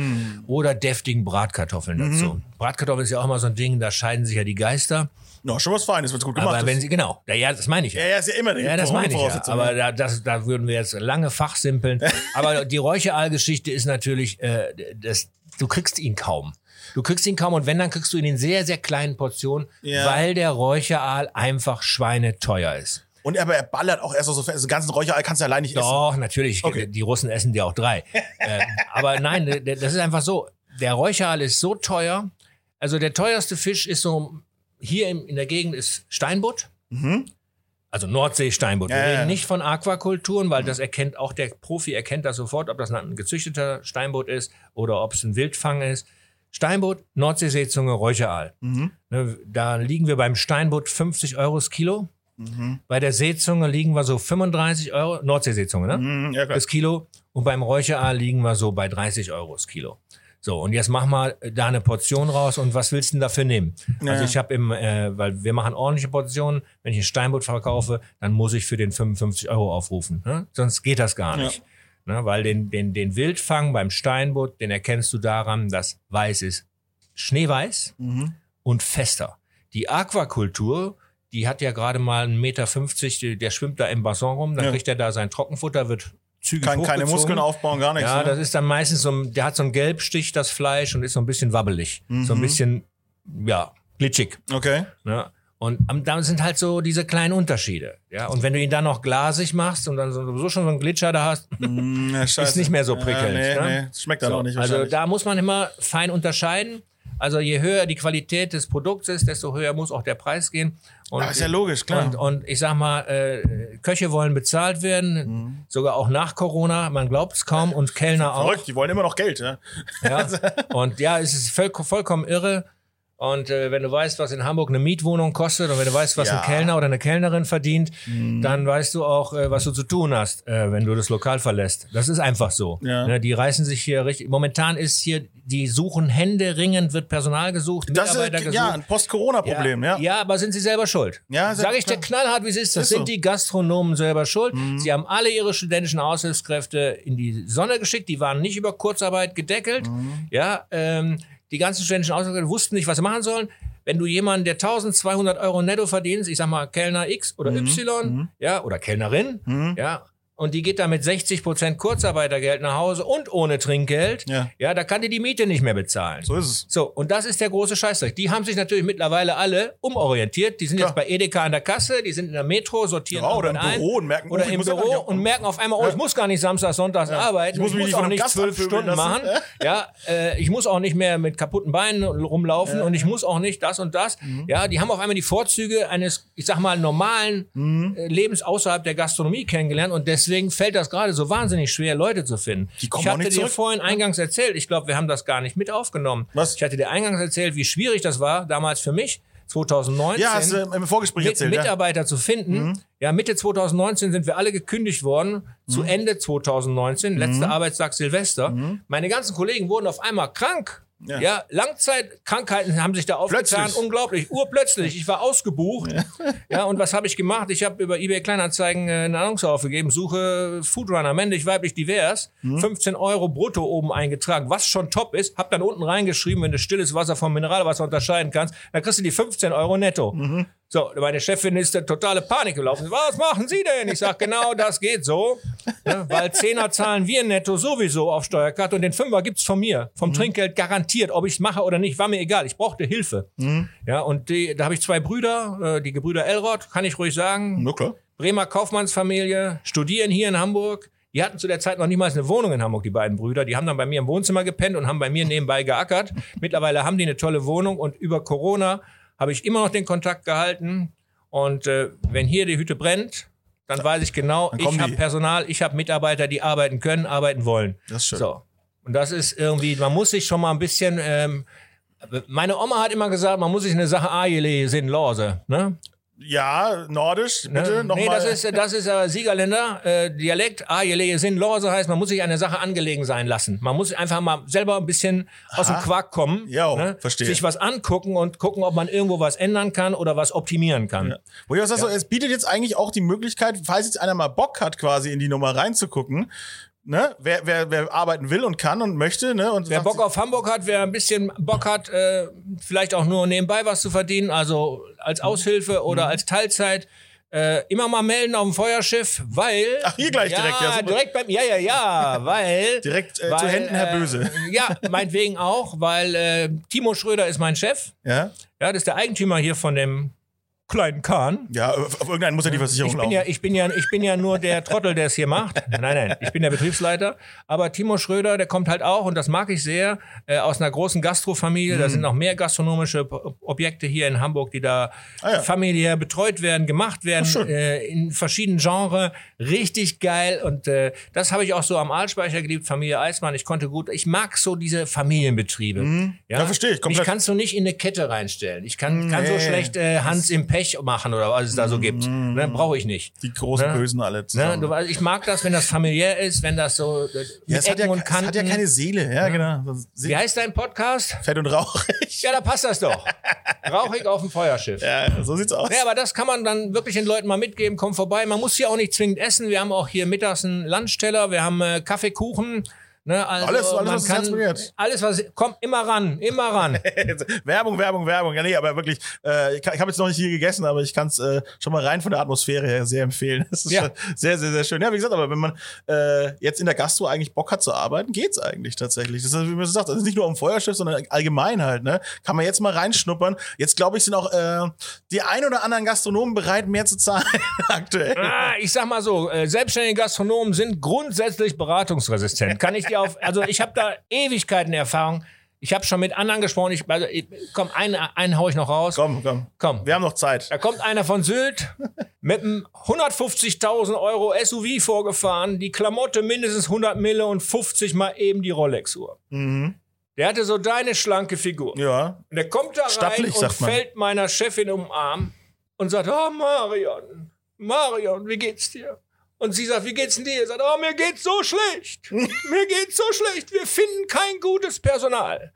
oder deftigen Bratkartoffeln dazu. Bratkartoffeln ist ja auch immer so ein Ding, da scheiden sich ja die Geister. No, schon was Feines, wenn es gut gemacht aber wenn ist. sie, genau, ja, das meine ich ja. ja, ja, ist ja immer Ja, das meine ich ja. Aber da, das, da würden wir jetzt lange fachsimpeln. *laughs* Aber die Räucheraalgeschichte ist natürlich, äh, das, du kriegst ihn kaum. Du kriegst ihn kaum und wenn, dann kriegst du ihn in sehr, sehr kleinen Portionen, Ja. weil der Räucheraal einfach schweineteuer ist. Und aber er ballert auch erst so fest. Also ganzen Räucherei kannst du allein nicht essen. Doch, natürlich. Okay. Die Russen essen die auch drei. *laughs* ähm, aber nein, das ist einfach so. Der Räucheraal ist so teuer. Also der teuerste Fisch ist so, hier in, in der Gegend ist Steinbutt. Also Nordsee-Steinbutt. Wir Ja, ja, reden ja. nicht von Aquakulturen, weil das erkennt auch der Profi erkennt das sofort, ob das ein gezüchteter Steinbutt ist oder ob es ein Wildfang ist. Steinbutt, Nordseeseezunge, Räucheraal. Mhm. Ne, da liegen wir beim Steinbutt 50 Euro das Kilo. Mhm. Bei der Seezunge liegen wir so 35 Euro, Nordseeseezunge, ne? Mhm, ja, klar. das Kilo. Und beim Räucheraal liegen wir so bei 30 Euro das Kilo. So, und jetzt mach mal da eine Portion raus und was willst du denn dafür nehmen? Ja. Also ich habe im, äh, weil wir machen ordentliche Portionen, wenn ich ein Steinbutt verkaufe, dann muss ich für den 55 Euro aufrufen. Ne? Sonst geht das gar Ja. nicht. Ne? Weil den, den, den Wildfang beim Steinbutt, den erkennst du daran, dass weiß ist schneeweiß Mhm. und fester. Die Aquakultur die hat ja gerade mal einen Meter, 50, der schwimmt da im Bassin rum, dann Ja. kriegt er da sein Trockenfutter, wird zügig Kann keine. Muskeln aufbauen, gar nichts. Ja, ne? das ist dann meistens so, ein- der hat so einen Gelbstich, das Fleisch, und ist so ein bisschen wabbelig. So Mhm. ein bisschen, ja, glitschig. okay. Ne? Und da sind halt so diese kleinen Unterschiede. Ja, und wenn du ihn dann noch glasig machst und dann so- sowieso schon so einen Glitscher da hast, Mm, ja, *laughs* ist nicht mehr so prickelnd. Ja, nee, ne? nee, schmeckt dann So, auch nicht Also da muss man immer fein unterscheiden. Also je höher die Qualität des Produkts ist, desto höher muss auch der Preis gehen. Und, Ja, ist ja logisch, klar. Und, und ich sag mal, äh, Köche wollen bezahlt werden, Mhm. sogar auch nach Corona. Man glaubt es kaum und Kellner auch. Verrückt, die wollen immer noch Geld, ja. Ja. *laughs* Und ja, es ist voll, vollkommen irre. Und äh, wenn du weißt, was in Hamburg eine Mietwohnung kostet und wenn du weißt, was Ja. Mhm. ein Kellner oder eine Kellnerin verdient, dann weißt du auch, äh, was du zu tun hast, äh, wenn du das Lokal verlässt. Das ist einfach so. Ja. Ne, die reißen sich hier richtig. Momentan ist hier, die suchen Hände ringend, wird Personal gesucht, Das Mitarbeiter ist gesucht. ja ein Post-Corona-Problem, ja. Ja, aber sind sie selber schuld? Ja, Sag ich dir knallhart, wie es ist. Das Ist sind so. die Gastronomen selber schuld. Sie haben alle ihre studentischen Aushilfskräfte in die Sonne geschickt. Die waren nicht über Kurzarbeit gedeckelt. Ja, ähm, die ganzen studentischen Aushilfskräfte wussten nicht, was sie machen sollen. Wenn du jemanden, der 1200 Euro netto verdienst, ich sag mal Kellner X oder Y, ja, oder Kellnerin, ja, und die geht da mit 60 Prozent Kurzarbeitergeld nach Hause und ohne Trinkgeld, Ja. ja, da kann die die Miete nicht mehr bezahlen. So ist es. So, und das ist der große Scheißdreck. Die haben sich natürlich mittlerweile alle umorientiert. Die sind jetzt Klar. bei Edeka an der Kasse, die sind in der Metro, sortieren Ja, oder im ein. Büro und merken, oh, oder ich im muss ja Büro nicht- und merken auf einmal, oh, ich muss gar nicht Samstag, Sonntags arbeiten. Ich muss mich nicht von auch nicht zwölf Stunden lassen. machen. *laughs* Ja, äh, ich muss auch nicht mehr mit kaputten Beinen rumlaufen und ich muss auch nicht das und das. Mhm. Ja, die haben auf einmal die Vorzüge eines, ich sag mal, normalen Mhm. äh, Lebens außerhalb der Gastronomie kennengelernt und deswegen fällt das gerade so wahnsinnig schwer, Leute zu finden. Die kommen ich hatte dir zurück. vorhin eingangs erzählt, ich glaube, wir haben das gar nicht mit aufgenommen. Was? Ich hatte dir eingangs erzählt, wie schwierig das war damals für mich, 2019. Ja, hast du im Vorgespräch mit, erzählt. Ja. Mhm. Mitarbeiter zu finden. Ja, Mitte 2019 sind wir alle gekündigt worden. Zu Ende 2019, letzter Mhm. Arbeitstag Silvester. Meine ganzen Kollegen wurden auf einmal krank. Ja. Ja, Langzeitkrankheiten haben sich da aufgetan. Plötzlich. Unglaublich, urplötzlich. Ich war ausgebucht. Ja, *laughs* und was habe ich gemacht? Ich habe über eBay Kleinanzeigen äh, eine Annonce aufgegeben. Suche Foodrunner, männlich, weiblich, divers. Mhm. 15 Euro brutto oben eingetragen, was schon top ist. Hab dann unten reingeschrieben, wenn du stilles Wasser vom Mineralwasser unterscheiden kannst, dann kriegst du die 15 Euro netto. Mhm. So, meine Chefin ist in totale Panik gelaufen. Was machen Sie denn? Ich sag genau, das geht so. Ja, weil Zehner zahlen wir netto sowieso auf Steuerkarte und den Fünfer gibt's von mir. Vom Trinkgeld garantiert, ob ich's mache oder nicht, war mir egal. Ich brauchte Hilfe. Ja, und die, da habe ich zwei Brüder, äh, die Gebrüder Elrod, kann ich ruhig sagen. Na klar. Bremer Kaufmannsfamilie, studieren hier in Hamburg. Die hatten zu der Zeit noch niemals eine Wohnung in Hamburg, die beiden Brüder. Die haben dann bei mir im Wohnzimmer gepennt und haben bei mir nebenbei geackert. Mittlerweile haben die eine tolle Wohnung und über Corona habe ich immer noch den Kontakt gehalten. Und äh, wenn hier die Hütte brennt, dann weiß ich genau, ich habe. Personal, ich habe Mitarbeiter, die arbeiten können, arbeiten wollen. Das ist schön. So. Und das ist irgendwie, man muss sich schon mal ein bisschen. Ähm, meine Oma hat immer gesagt, man muss sich eine Sache Ajele sin lose. Ne? Ja, nordisch, bitte Ne? nochmal. nee, das ist, das ist äh, Siegerländer äh, Dialekt. Ajele sin lose heißt, man muss sich eine Sache angelegen sein lassen. Man muss einfach mal selber ein bisschen aus dem Quark kommen. ne? Ja, verstehe. Sich was angucken und gucken, ob man irgendwo was ändern kann oder was optimieren kann. Wo ich auch sag, so, es bietet jetzt eigentlich auch die Möglichkeit, falls jetzt einer mal Bock hat, quasi in die Nummer reinzugucken, ne, wer, wer, wer arbeiten will und kann und möchte, ne, und Wer Bock auf Hamburg hat, wer ein bisschen Bock hat, äh, vielleicht auch nur nebenbei was zu verdienen, also als Aushilfe oder Mhm. als Teilzeit, äh, immer mal melden auf dem Feuerschiff, weil. Ach, hier gleich direkt, ja, super. direkt beim. Ja, ja, ja, weil. *laughs* Direkt, äh, zu Händen, Herr Böse. Äh, *laughs* ja, meinetwegen auch, weil äh, Timo Schröder ist mein Chef. ja, Ja, das ist der Eigentümer hier von dem kleinen Kahn. ja, auf irgendeinen muss ja die Versicherung Ich bin laufen. ja, ich bin ja, ich bin ja nur der Trottel, der es hier macht. Nein, nein, ich bin der Betriebsleiter. Aber Timo Schröder, der kommt halt auch, und das mag ich sehr, äh, aus einer großen Gastrofamilie. Mhm. Da sind noch mehr gastronomische Objekte hier in Hamburg, die da Ah, ja. familiär betreut werden, gemacht werden, äh, in verschiedenen Genres. Richtig geil. Und äh, das habe ich auch so am Aalspeicher geliebt, Familie Eismann. Ich konnte gut, ich mag so diese Familienbetriebe. Ja, verstehe ich, komplett. Mich kannst du nicht in eine Kette reinstellen. Ich kann, kann so Nee. schlecht äh, Hans im Pech machen oder was es da so gibt. Ne, Brauche ich nicht. die großen Ne? Bösen alle Ne, zusammen. weißt, ich mag das, wenn das familiär ist, wenn das so äh, ja, mit es, hat Ecken ja, und es Kanten. hat ja keine Seele, ja, genau. Das ist Wie heißt dein Podcast? Fett und rauchig. Ja, da passt das doch. Rauchig auf dem Feuerschiff. Ja, so sieht's aus. Ja, aber das kann man dann wirklich den Leuten mal mitgeben. Komm vorbei. Man muss hier auch nicht zwingend essen. Wir haben auch hier mittags einen Lunchteller. Wir haben äh, Kaffeekuchen. Ne, also Alles- alles, was begehrt. alles was kommt immer ran, immer ran. *laughs* Werbung, Werbung, Werbung. Ja, nee, aber wirklich, äh, ich, kann- ich habe jetzt noch nicht hier gegessen, aber ich kann es äh, schon mal rein von der Atmosphäre her sehr empfehlen. Das ist Ja. sehr, sehr, sehr schön. Ja, wie gesagt, aber wenn man äh, jetzt in der Gastro eigentlich Bock hat zu arbeiten, geht's eigentlich tatsächlich. Das ist, wie man so sagt, das ist nicht nur um Feuerschiff, sondern allgemein halt, ne? Kann man jetzt mal reinschnuppern. Jetzt, glaube ich, sind auch äh, die ein oder anderen Gastronomen bereit, mehr zu zahlen *laughs* aktuell. Ah, ich sag mal so, äh, selbstständige Gastronomen sind grundsätzlich beratungsresistent. Kann ich dir auf, also ich habe da Ewigkeiten Erfahrung. Ich habe schon mit anderen gesprochen. Ich, also, ich, komm, einen, einen hau ich noch raus. Komm, komm. Komm. Wir haben noch Zeit. Da kommt einer von Sylt mit einem 150.000 Euro SUV vorgefahren, die Klamotte mindestens 100 Mille und 50 mal eben die Rolex-Uhr. Der hatte so deine schlanke Figur. Mhm. Ja. Und der kommt da rein Stattlich, und fällt meiner Chefin um den Arm und sagt, oh Marion, Marion, wie geht's dir? Und sie sagt, wie geht's denn dir? Er sagt, oh, mir geht's so schlecht. *laughs* mir geht's so schlecht. Wir finden kein gutes Personal.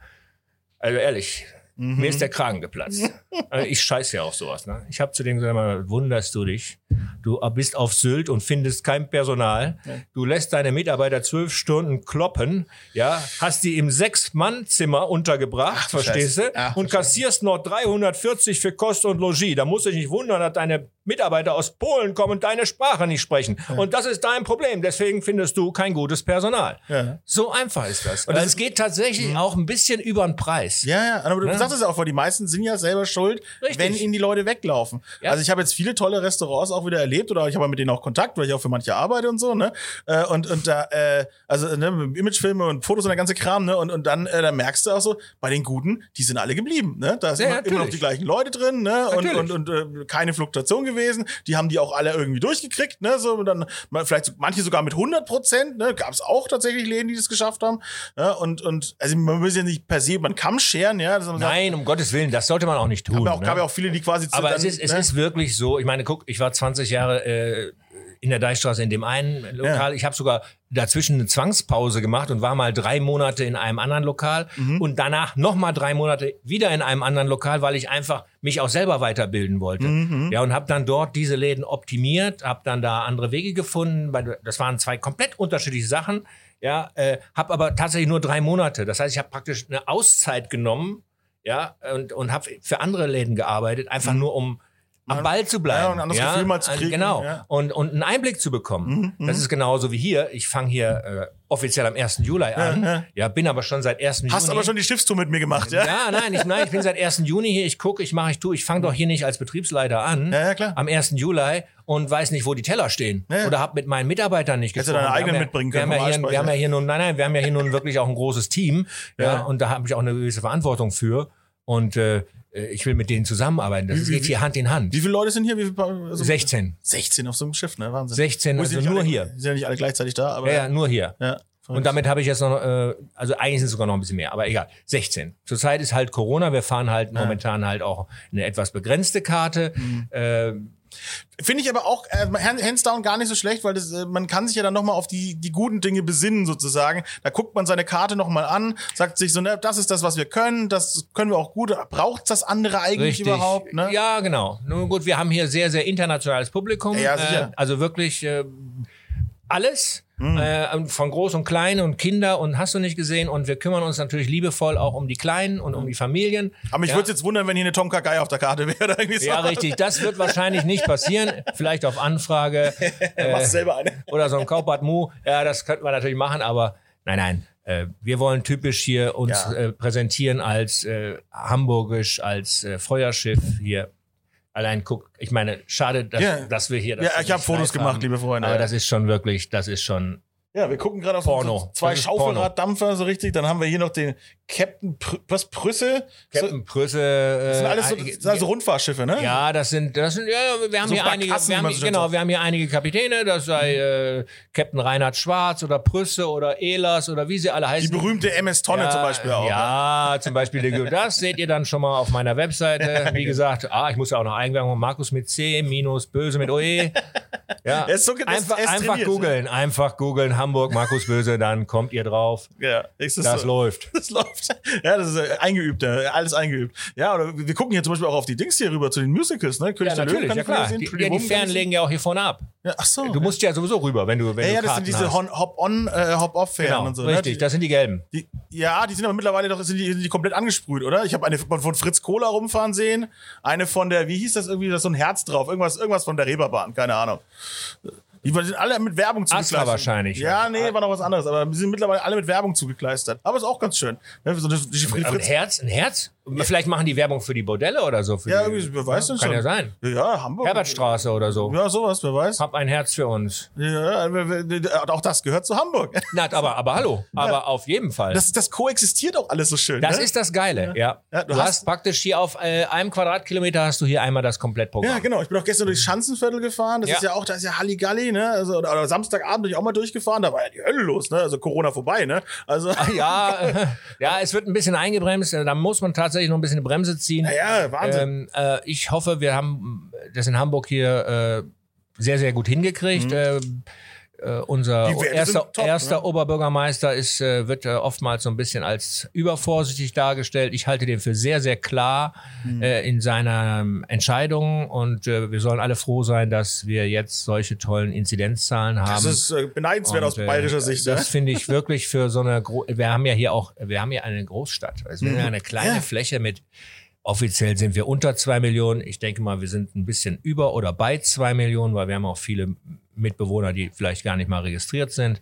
Also ehrlich, Mhm. mir ist der Kragen geplatzt. *laughs* Also ich scheiße ja auf sowas. Ne? Ich habe zu dem gesagt, mal, wunderst du dich? Du bist auf Sylt und findest kein Personal. Du lässt deine Mitarbeiter zwölf Stunden kloppen, ja, hast die im Sechs-Mann-Zimmer untergebracht, du verstehst Scheiße. du? Ach, und kassierst noch 340 für Kost und Logis. Da musst du dich nicht wundern, dass deine Mitarbeiter aus Polen kommen und deine Sprache nicht sprechen. Und das ist dein Problem. Deswegen findest du kein gutes Personal. Ja. So einfach ist das. Und das- es geht tatsächlich auch ein bisschen über den Preis. Ja, ja, aber du Ja. sagst es ja auch, weil die meisten sind ja selber schuld, Richtig. wenn ihnen die Leute weglaufen. Ja. Also ich habe jetzt viele tolle Restaurants auch wieder erlebt oder ich habe mit denen auch Kontakt, weil ich auch für manche arbeite und so, ne? Äh, Und, und da, äh, also ne, Imagefilme und Fotos und der ganze Kram, ne? Und, und dann äh, da merkst du auch so, bei den Guten, die sind alle geblieben, ne? Da sind Ja, immer, immer noch die gleichen Leute drin, ne? Und, Natürlich. und, und äh, keine Fluktuation gewesen. Die haben die auch alle irgendwie durchgekriegt, ne? So, und dann vielleicht manche sogar mit 100 Prozent, ne? Gab es auch tatsächlich Läden, die das geschafft haben. Ja? Und, und also man muss ja nicht per se über den Kamm scheren, ja? Nein, um Gottes Willen, das sollte man auch nicht tun. gab ja auch, ne? gab ja auch viele, die quasi Aber dann, es, ist, es ne? ist wirklich so, ich meine, guck, ich war 20 Jahre äh, in der Deichstraße in dem einen Lokal. Ich habe sogar dazwischen eine Zwangspause gemacht und war mal drei Monate in einem anderen Lokal Mhm. und danach noch mal drei Monate wieder in einem anderen Lokal, weil ich einfach mich auch selber weiterbilden wollte. Mhm. Ja, und habe dann dort diese Läden optimiert, habe dann da andere Wege gefunden, weil das waren zwei komplett unterschiedliche Sachen. Ja, äh, habe aber tatsächlich nur drei Monate. Das heißt, ich habe praktisch eine Auszeit genommen, ja, und, und habe für andere Läden gearbeitet, einfach nur um am Ball zu bleiben. Mhm. Ja, und ein anderes Gefühl mal zu äh, kriegen, Genau. ja. Mhm, Und, und einen Einblick zu bekommen. Das ist genauso wie hier. Ich fange hier äh, offiziell am 1. Juli an. Ja, bin aber schon seit 1. Hast Juni. aber schon die Schiffstour mit mir gemacht, ja? Ja, nein, ich, nein, ich bin seit 1. Juni hier. Ich gucke, ich mache, ich tue. Ich fange doch hier nicht als Betriebsleiter an. Ja, ja, klar. Am 1. Juli und weiß nicht, wo die Teller stehen. Ja, ja. Oder habe mit meinen Mitarbeitern nicht Hättest du gesprochen. deine eigenen Wir haben mitbringen wir haben können ja hier, wir haben ja hier nun, nein, nein, wir haben ja hier nun wirklich auch ein großes Team. Ja, Ja. und da habe ich auch eine gewisse Verantwortung für. Und äh, ich will mit denen zusammenarbeiten. Das Wie- wie- geht hier Hand in Hand. Wie viele Leute sind hier? Wie viele, also 16. 16 auf so einem Schiff, ne? Wahnsinn. 16, Gut, sind also nur alle, hier. Sind ja nicht alle gleichzeitig da, aber. Ja, ja, nur hier. ja. Und damit habe ich jetzt noch, äh, also eigentlich sind es sogar noch ein bisschen mehr, aber egal. 16. Zurzeit ist halt Corona, wir fahren halt momentan halt auch eine etwas begrenzte Karte. Mhm. Äh, Finde ich aber auch äh, hands down gar nicht so schlecht, weil das, äh, man kann sich ja dann nochmal auf die, die guten Dinge besinnen sozusagen. Da guckt man seine Karte nochmal an, sagt sich so, ne, das ist das, was wir können, das können wir auch gut. Braucht das andere eigentlich Richtig. überhaupt? Ne? Ja, genau. Nun gut, wir haben hier sehr, sehr internationales Publikum. Ja, sicher. Äh, also wirklich äh, alles. Hm. Äh, von groß und klein und Kinder und hast du nicht gesehen. Und wir kümmern uns natürlich liebevoll auch um die Kleinen und um die Familien. Aber mich ja. würde jetzt wundern, wenn hier eine Tom Kagai auf der Karte wäre. So. Ja, richtig. Das wird wahrscheinlich nicht passieren. Vielleicht auf Anfrage. *laughs* Äh, Machst selber eine. oder so ein Kaupat Mu. Ja, das könnten wir natürlich machen, aber nein, nein. Äh, wir wollen typisch hier uns Ja. äh, präsentieren als äh, hamburgisch, als äh, Feuerschiff hier. Allein guck, ich meine, schade, dass, Ja. dass wir hier. das Ja, ich habe Fotos live gemacht, haben. liebe Freunde. Aber das ist schon wirklich, das ist schon. Ja, wir gucken gerade auf Porno. zwei Das. Schaufelraddampfer so richtig. Dann haben wir hier noch den Captain Pr was Prüsse. Captain Prüsse. Äh, das sind alles so, einige- das sind also Rundfahrtschiffe, ne? Ja, das sind, das sind, ja, wir haben So hier einige, wir haben, genau, wir haben hier einige Kapitäne, das sei äh, Captain Reinhard Schwarz oder Prüsse oder Ehlers oder wie sie alle Die heißen. berühmte MS-Tonne zum Beispiel auch. ne? Ja, zum Beispiel. die- Das seht ihr dann schon mal auf meiner Webseite. *laughs* Wie gesagt, ah, ich muss ja auch noch Eigenwerbung. Markus mit C, minus Böse mit OE. *laughs* Ja, Er ist so- ist- einfach, ist einfach googeln. Einfach googeln. Hamburg, Markus Böse, dann kommt ihr drauf. Ja, ist das, Das so. läuft. Das läuft. Ja, das ist eingeübt, alles eingeübt. Ja, oder wir gucken hier zum Beispiel auch auf die Dings hier rüber zu den Musicals, ne? König Ja, der Löwen natürlich, kann ja klar. sehen, Die, ja, die Fern legen ja auch hier vorne ab. Ja, ach so. Du musst ja sowieso rüber, wenn du wenn ja, du ja, das Karten sind diese Hop-on, äh, Hop-off-Fähren Genau, und so. richtig, Ne? das sind die gelben. Die, ja, die sind aber mittlerweile doch sind die, sind die komplett angesprüht, oder? Ich habe eine von, von Fritz Kohler rumfahren sehen, eine von der, wie hieß das irgendwie, da ist so ein Herz drauf, irgendwas, irgendwas von der Reeperbahn, keine Ahnung. Die sind alle mit Werbung zugekleistert. wahrscheinlich, Ja, nee, war noch was anderes, aber die sind mittlerweile alle mit Werbung zugekleistert. Aber ist auch ganz schön. Ne, so eine, die Fritz, Aber ein Fritz, Herz, ein Herz? Vielleicht machen die Werbung für die Bordelle oder so. Ja, die, irgendwie, wer weiß denn Kann schon. ja sein. Ja, Hamburg. Herbertstraße oder so. Ja, sowas, wer weiß. Hab ein Herz für uns. Ja, auch das gehört zu Hamburg. *laughs* Na, aber, aber hallo. Aber auf jeden Fall. Das, das koexistiert auch alles so schön. Das ne? ist das Geile, ja. Ja, du du hast, hast- praktisch hier auf äh, einem Quadratkilometer hast du hier einmal das Komplettprogramm. Ja, genau. Ich bin auch gestern durchs Schanzenviertel gefahren. Das Ja. ist ja auch, da ist ja Halligalli, ne? Also, oder, Samstagabend bin ich auch mal durchgefahren. Da war ja die Hölle los, ne? Also Corona vorbei, ne? Also, Ja, äh, *laughs* ja, es wird ein bisschen eingebremst. Da muss man tatsächlich noch ein bisschen eine Bremse ziehen. ja, Wahnsinn. Ähm, äh, ich hoffe, wir haben das in Hamburg hier äh, sehr, sehr gut hingekriegt. Ähm, äh, unser erster, top, erster ne? Oberbürgermeister ist, äh, wird äh, oftmals so ein bisschen als übervorsichtig dargestellt. Ich halte den für sehr, sehr klar Mhm. äh, in seiner ähm, Entscheidung und äh, wir sollen alle froh sein, dass wir jetzt solche tollen Inzidenzzahlen haben. das ist beneidenswert aus Und, äh, bayerischer Sicht, ne? Das finde ich *laughs* wirklich für so eine, Gro wir haben ja hier auch, wir haben hier eine Großstadt. Also wir haben ja eine kleine Mhm. Ja. Fläche mit, offiziell sind wir unter zwei Millionen. Ich denke mal, wir sind ein bisschen über oder bei zwei Millionen, weil wir haben auch viele Mitbewohner, die vielleicht gar nicht mal registriert sind.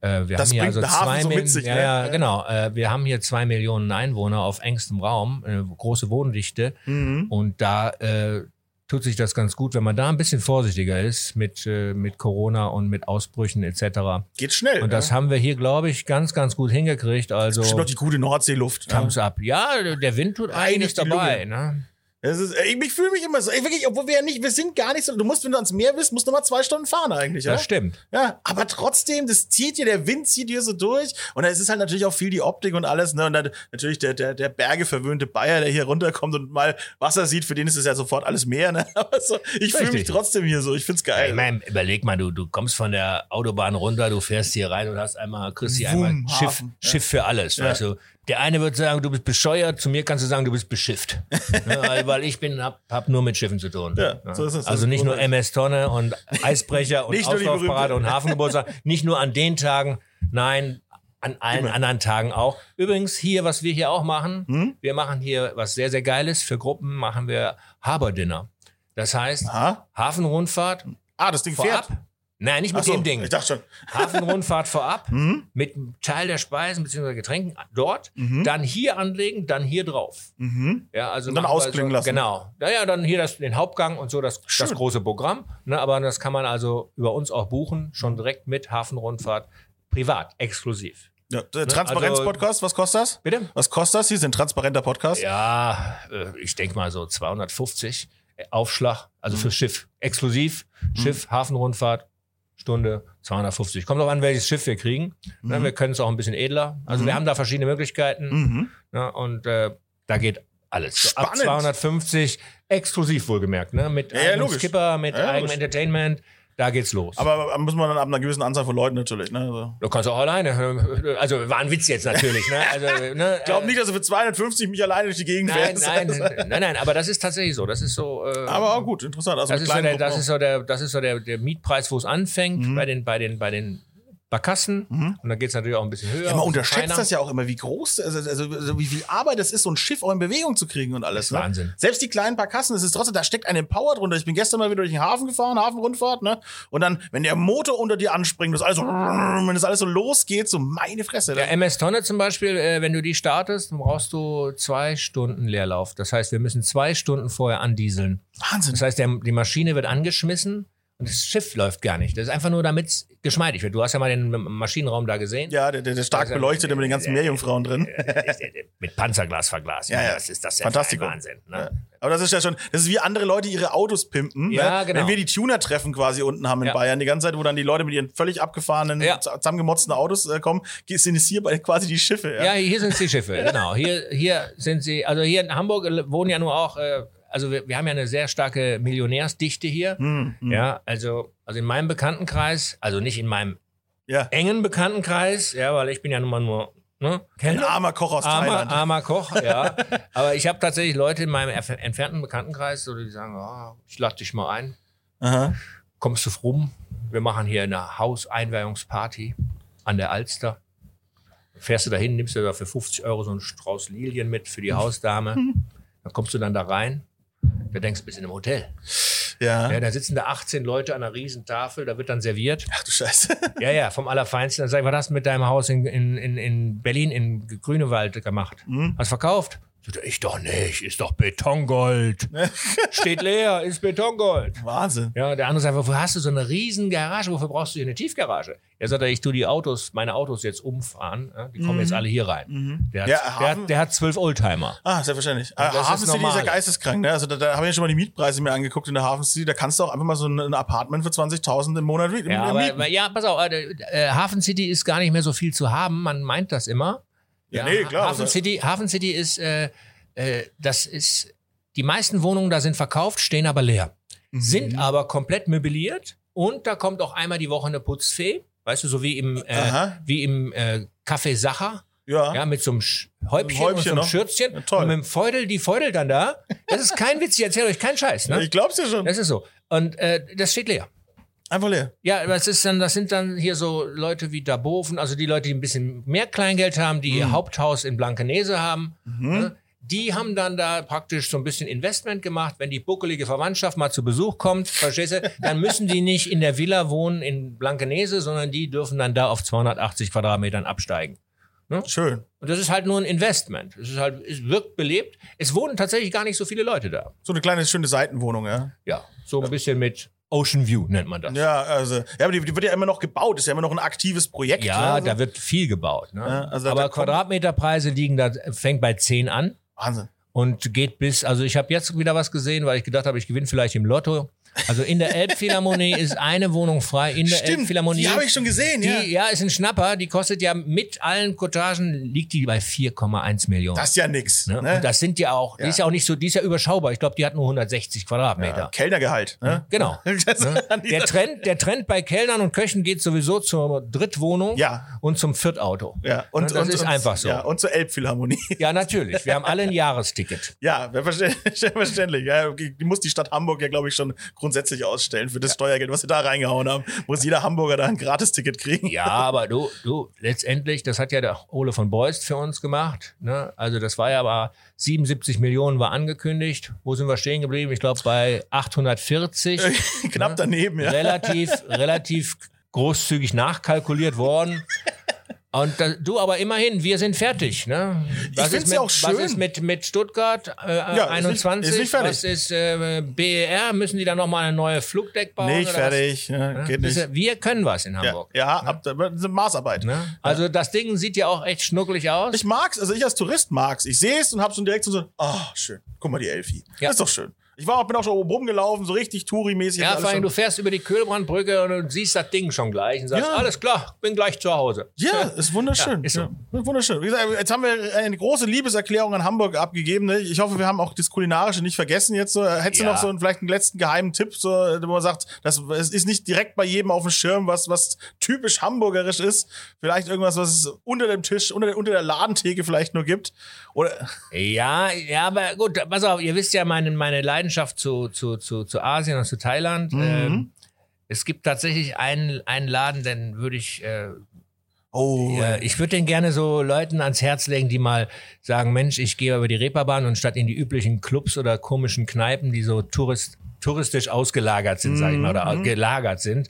Äh, wir Das haben hier also zwei so Mil- sich, ja, ne? ja, Ja. genau. Äh, wir haben hier zwei Millionen Einwohner auf engstem Raum, eine große Wohndichte. Mhm. Und da äh, tut sich das ganz gut, wenn man da ein bisschen vorsichtiger ist mit, äh, mit Corona und mit Ausbrüchen etc. Geht schnell. Und das ne? haben wir hier, glaube ich, ganz, ganz gut hingekriegt. Also Bestimmt noch die gute Nordseeluft. Ne? Thumbs up. Ja, der Wind tut die dabei. Ne? Ist, ey, ich fühle mich immer so, ey, wirklich, obwohl wir ja nicht, wir sind gar nicht so, du musst, wenn du ans Meer willst, musst du mal zwei Stunden fahren eigentlich, ja? Das stimmt. Ja, aber trotzdem, das zieht dir, der Wind zieht dir so durch. Und es ist halt natürlich auch viel die Optik und alles, ne? Und dann natürlich der, der, der bergeverwöhnte Bayer, der hier runterkommt und mal Wasser sieht, für den ist es ja sofort alles Meer, ne? *laughs* Aber so, ich fühle mich Richtig. trotzdem hier so, ich find's geil. Ich meine, überleg mal, du, du kommst von der Autobahn runter, du fährst hier rein und hast einmal, kriegst hier einmal Schiff, Hafen, ja. Schiff für alles. Weißt du? Der eine wird sagen, du bist bescheuert, zu mir kannst du sagen, du bist beschifft. *laughs* ne, weil- ich bin, hab, hab nur mit Schiffen zu tun. Ja, so ist es. Also nicht nur MS-Tonne und *laughs* Eisbrecher und Auslaufparade und Hafengeburtstag, *laughs* nicht nur an den Tagen, nein, an allen anderen Tagen auch. Übrigens hier, was wir hier auch machen, Hm? wir machen hier was sehr, sehr Geiles. Für Gruppen machen wir Harbor Dinner. Das heißt, Aha. Hafenrundfahrt Ah, das Ding vorab. fährt. Nein, nicht mit so, dem Ding. Ich dachte schon. *laughs* Hafenrundfahrt vorab, Mhm. mit einem Teil der Speisen bzw. Getränken dort, Mhm. dann hier anlegen, dann hier drauf. Mhm. Ja, also Und dann ausklingen so, lassen. Genau. Naja, dann hier das, den Hauptgang und so das, das große Programm. Ne, aber das kann man also über uns auch buchen, schon direkt mit Hafenrundfahrt, privat, exklusiv. Ja, der Transparenz-Podcast, was kostet das? Bitte? Was kostet das? Hier ist ein transparenter Podcast. Ja, äh, ich denke mal so 250 Aufschlag, also Mhm. fürs Schiff. Exklusiv, Schiff, Hafenrundfahrt, Stunde 250. Kommt auch an, welches Schiff wir kriegen. Ne, wir können es auch ein bisschen edler. Also wir haben da verschiedene Möglichkeiten. Mhm. Ne, und äh, da geht alles. So ab Spannend. 250, exklusiv wohlgemerkt. Ne, mit Ja, ja, eigenem. Skipper, mit Ja, eigenem. Entertainment. Da geht's los. Aber muss man dann ab einer gewissen Anzahl von Leuten natürlich. Ne? Also. du kannst auch alleine. Also war ein Witz jetzt natürlich. Ne? Also, ne, Ich glaube nicht, dass du für 250 mich alleine durch die Gegend Nein, fährst. nein, nein, nein, aber das ist tatsächlich so. Das ist so. Äh, Aber auch gut, interessant. Also das ist, so der, das ist so der, das ist so der, der Mietpreis, wo es anfängt Mhm. bei den, bei den, bei den Barkassen. Und dann geht's natürlich auch ein bisschen höher. Ja, man unterschätzt feiner. das ja auch immer, wie groß, also, also, also wie viel Arbeit es ist, so ein Schiff auch in Bewegung zu kriegen und alles. Ne? Wahnsinn. Selbst die kleinen paar Kassen, das ist trotzdem, da steckt eine Power drunter. Ich bin gestern mal wieder durch den Hafen gefahren, Hafenrundfahrt, ne? Und dann, wenn der Motor unter dir anspringt, das alles so, *laughs* wenn das alles so losgeht, so meine Fresse. Ja, MS Tonne zum Beispiel, äh, wenn du die startest, dann brauchst du zwei Stunden Leerlauf. Das heißt, wir müssen zwei Stunden vorher andieseln. Wahnsinn. Das heißt, der, die Maschine wird angeschmissen und das Schiff läuft gar nicht. Das ist einfach nur, damit es geschmeidig wird. Du hast ja mal den Maschinenraum da gesehen. Ja, der, der, der stark Also, beleuchtete mit den ganzen Meerjungfrauen drin. Mit Panzerglas verglast. Ja, ja. Das ist das ja Wahnsinn. Ne? Ja. Aber das ist ja schon, das ist wie andere Leute ihre Autos pimpen. Ja, ne? genau. Wenn wir die Tuner-Treffen quasi unten haben in Ja. Bayern, die ganze Zeit, wo dann die Leute mit ihren völlig abgefahrenen, Ja. zusammengemotzten Autos äh, kommen, sind es hier quasi die Schiffe. Ja. Ja, hier sind die Schiffe, genau. Hier, hier sind sie, also hier in Hamburg wohnen ja nur auch, äh, also wir, wir haben ja eine sehr starke Millionärsdichte hier. Hm, hm. Ja, also, also in meinem Bekanntenkreis, also nicht in meinem ja. engen Bekanntenkreis, ja, weil ich bin ja nun mal nur, ne, Ein armer Koch aus Armer, Thailand. armer Koch, *laughs* ja. Aber ich habe tatsächlich Leute in meinem entfernten Bekanntenkreis, so, die sagen, oh, ich lade dich mal ein. Aha. Kommst du rum? wir machen hier eine Hauseinweihungsparty an der Alster. Fährst du dahin, nimmst du da für 50 Euro so einen Strauß Lilien mit für die *laughs* Hausdame. Dann kommst du dann da rein. Da denkst du, bist in einem Hotel. Ja. Ja, da sitzen da 18 Leute an einer riesen Tafel, da wird dann serviert. Ach du Scheiße. Ja, ja, vom Allerfeinsten. Dann sag ich, was hast du mit deinem Haus in, in, in, in Berlin, in Grünewald gemacht? Hast verkauft? Ich doch nicht, ist doch Betongold. *laughs* Steht leer, ist Betongold. Wahnsinn. Ja, der andere sagt, wofür hast du so eine riesen Garage? Wofür brauchst du hier eine Tiefgarage? Er sagt, ich tue die Autos, meine Autos jetzt umfahren. Ja, die kommen jetzt alle hier rein. Der, hat, Ja, der, hat, der hat zwölf Oldtimer. Ah, selbstverständlich. Ah, das ist Hafen City ist ja geisteskrank, ne? Also da, da habe ich ja schon mal die Mietpreise mir angeguckt in der Hafen City. Da kannst du auch einfach mal so ein, ein Apartment für 20.000 im Monat mieten. Ja, aber ja, pass auf, äh, äh, Hafen City ist gar nicht mehr so viel zu haben. Man meint das immer. Ja, nee, klar, Hafen City, Hafen City ist, äh, äh, das ist, die meisten Wohnungen da sind verkauft, stehen aber leer. Mhm. Sind aber komplett möbliert und da kommt auch einmal die Woche eine Putzfee. Weißt du, so wie im, äh, wie im äh, Café Sacher. ja. Ja, mit so einem Sch- Häubchen, Häubchen und so einem noch. Schürzchen. Ja, toll. Und mit dem Feudel, die Feudel dann da. Das ist kein Witz, ich erzähle euch keinen Scheiß. Ne? Ich glaub's dir schon. Das ist so. Und äh, das steht leer. Einfach leer. Ja, das ist dann, das sind dann hier so Leute wie Daboven, also die Leute, die ein bisschen mehr Kleingeld haben, die Mhm. ihr Haupthaus in Blankenese haben. Ne? Die haben dann da praktisch so ein bisschen Investment gemacht. Wenn die buckelige Verwandtschaft mal zu Besuch kommt, verstehst du, dann müssen die nicht in der Villa wohnen in Blankenese, sondern die dürfen dann da auf 280 Quadratmetern absteigen. Schön. Und das ist halt nur ein Investment. Es ist halt, es wirkt belebt. Es wohnen tatsächlich gar nicht so viele Leute da. So eine kleine, schöne Seitenwohnung, ja. Ja, so ein bisschen mit Ocean View nennt man das. Ja, also, ja, aber die, die wird ja immer noch gebaut. Ist ja immer noch ein aktives Projekt. Ja, ne? Also, da wird viel gebaut. Ne? Ja, also Aber Quadratmeterpreise liegen da, fängt bei 10 an Wahnsinn. und geht bis, also ich habe jetzt wieder was gesehen, weil ich gedacht habe, ich gewinne vielleicht im Lotto. Also in der Elbphilharmonie *laughs* ist eine Wohnung frei in der Stimmt, Elbphilharmonie. die habe ich schon gesehen, die, ja. ja. ist ein Schnapper, die kostet ja mit allen Cottagen, liegt die bei 4,1 Millionen. Das ist ja nix. ne? Ne? Und das sind ja auch, die ist ja auch nicht so, die ist ja überschaubar. Ich glaube, die hat nur 160 Quadratmeter. ja, Kellnergehalt. Ne? Genau. *laughs* Das- Ne? Der, Trend, der Trend bei Kellnern und Köchen geht sowieso zur Drittwohnung Ja. und zum Viertauto. Ja, und, das und, ist und, einfach so. Ja, und zur Elbphilharmonie. Ja, natürlich. Wir haben alle ein *laughs* Jahresticket. Ja, selbstverständlich. selbstverständlich. Ja, die muss die Stadt Hamburg ja, glaube ich, schon grundsätzlich ausstellen für das Steuergeld, was sie da reingehauen haben. Muss jeder Hamburger da ein Gratisticket kriegen. Ja, aber du, du, letztendlich, das hat ja der Ole von Beust für uns gemacht. Ne? Also das war ja aber 77 Millionen war angekündigt. Wo sind wir stehen geblieben? Ich glaube bei 840. *laughs* Knapp daneben, ja. relativ, relativ großzügig nachkalkuliert worden. *laughs* Und da, du aber immerhin, wir sind fertig. Ne? Was find's ist mit, ja auch schön. Was ist mit, mit Stuttgart äh, ist nicht- 21? ist nicht fertig. Was ist äh, BER? Müssen die da nochmal eine neue Flugdeck bauen? Nicht fertig. Ja, geht nicht. ist- Wir können was in Ja, Hamburg. ja ab, das ist eine Maßarbeit. Ne? Also das Ding sieht ja auch echt schnuckelig aus. Ich mag's, also ich als Tourist mag's. Ich sehe es und hab schon direkt so, ah, schön. Guck mal, die Elfi. Ja. Das ist doch schön. Ich war auch, bin auch schon oben rumgelaufen, so richtig Touri-mäßig. ja, vor allem, du fährst über die Köhlbrandbrücke und siehst das Ding schon gleich und sagst, Ja. alles klar, bin gleich zu Hause. ja, *laughs* ist wunderschön. Ja, ist so. Ja, wunderschön. Wie gesagt, jetzt haben wir eine große Liebeserklärung an Hamburg abgegeben. ne? Ich hoffe, wir haben auch das Kulinarische nicht vergessen jetzt. So, hättest du noch so einen, vielleicht einen letzten geheimen Tipp, so, wo man sagt, das es ist nicht direkt bei jedem auf dem Schirm, was, was typisch hamburgerisch ist. Vielleicht irgendwas, was es unter dem Tisch, unter, der- unter der Ladentheke vielleicht nur gibt. Oder Ja, ja, aber gut, pass auf, ihr wisst ja meine, meine Leidenschaft zu, zu, zu, zu Asien und zu Thailand. Mhm. Ähm, es gibt tatsächlich einen, einen Laden, den würde ich, äh, oh, ja, ich würde den gerne so Leuten ans Herz legen, die mal sagen, Mensch, ich gehe über die Reeperbahn und statt in die üblichen Clubs oder komischen Kneipen, die so tourist, touristisch ausgelagert sind, sag ich mal, oder Mhm. gelagert sind,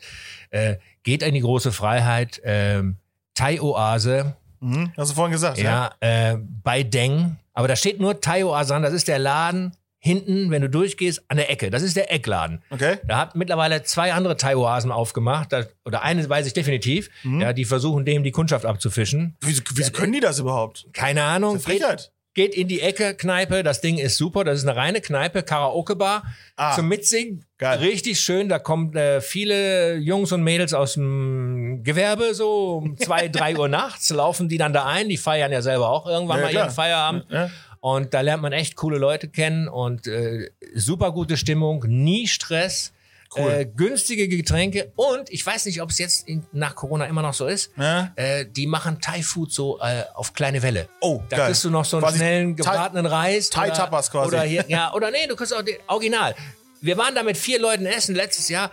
äh, geht in die große Freiheit. Ähm, Thai-Oase, mhm, hast du vorhin gesagt. ja, äh, bei Deng. Aber da steht nur Tayo Asan, das ist der Laden hinten, wenn du durchgehst, an der Ecke. Das ist der Eckladen. Okay. Da hat mittlerweile zwei andere Thai-Oasen aufgemacht, da, oder eine weiß ich definitiv, Mhm. ja, die versuchen dem die Kundschaft abzufischen. Wieso, wieso können die das überhaupt? Keine Ahnung. Das ist Frechheit. Geht in die Ecke, Kneipe, das Ding ist super, das ist eine reine Kneipe, Karaoke-Bar Ah. zum Mitsingen. Geil. Richtig schön, da kommen äh, viele Jungs und Mädels aus dem Gewerbe, so um *laughs* zwei, drei Uhr nachts, laufen die dann da ein, die feiern ja selber auch irgendwann Ja, mal klar. ihren Feierabend. Ja. Und da lernt man echt coole Leute kennen und äh, super gute Stimmung, nie Stress. Cool. Äh, günstige Getränke und ich weiß nicht, ob es jetzt in, nach Corona immer noch so ist. Ja. Äh, die machen Thai-Food so äh, auf kleine Welle. Oh, da geil. kriegst du noch so einen Quasi schnellen Thai- gebratenen Reis. Thai oder- Tapas quasi. Oder hier, ja, oder nee, du kriegst auch den Original. Wir waren da mit vier Leuten essen letztes Jahr.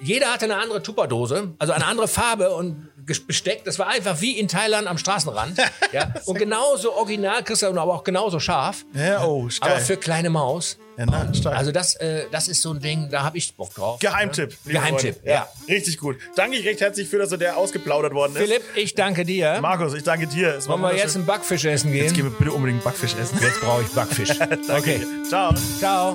Jeder hatte eine andere Tupperdose, also eine andere Farbe und Besteck. Das war einfach wie in Thailand am Straßenrand. *laughs* ja. Und genauso original, Christian, aber auch genauso scharf. Ja, oh, ist Aber für kleine Maus. Ja, na, stark. Also das, äh, das ist so ein Ding, da habe ich Bock drauf. Geheimtipp. liebe Geheimtipp, Freunde. ja. Richtig gut. Danke ich recht herzlich für, dass der ausgeplaudert worden ist. Philipp, ich danke dir. Markus, ich danke dir. Es Wollen wir jetzt einen Backfisch essen gehen? Jetzt gehen wir bitte unbedingt Backfisch essen. Jetzt brauche ich Backfisch. *laughs* okay. Ciao. Ciao.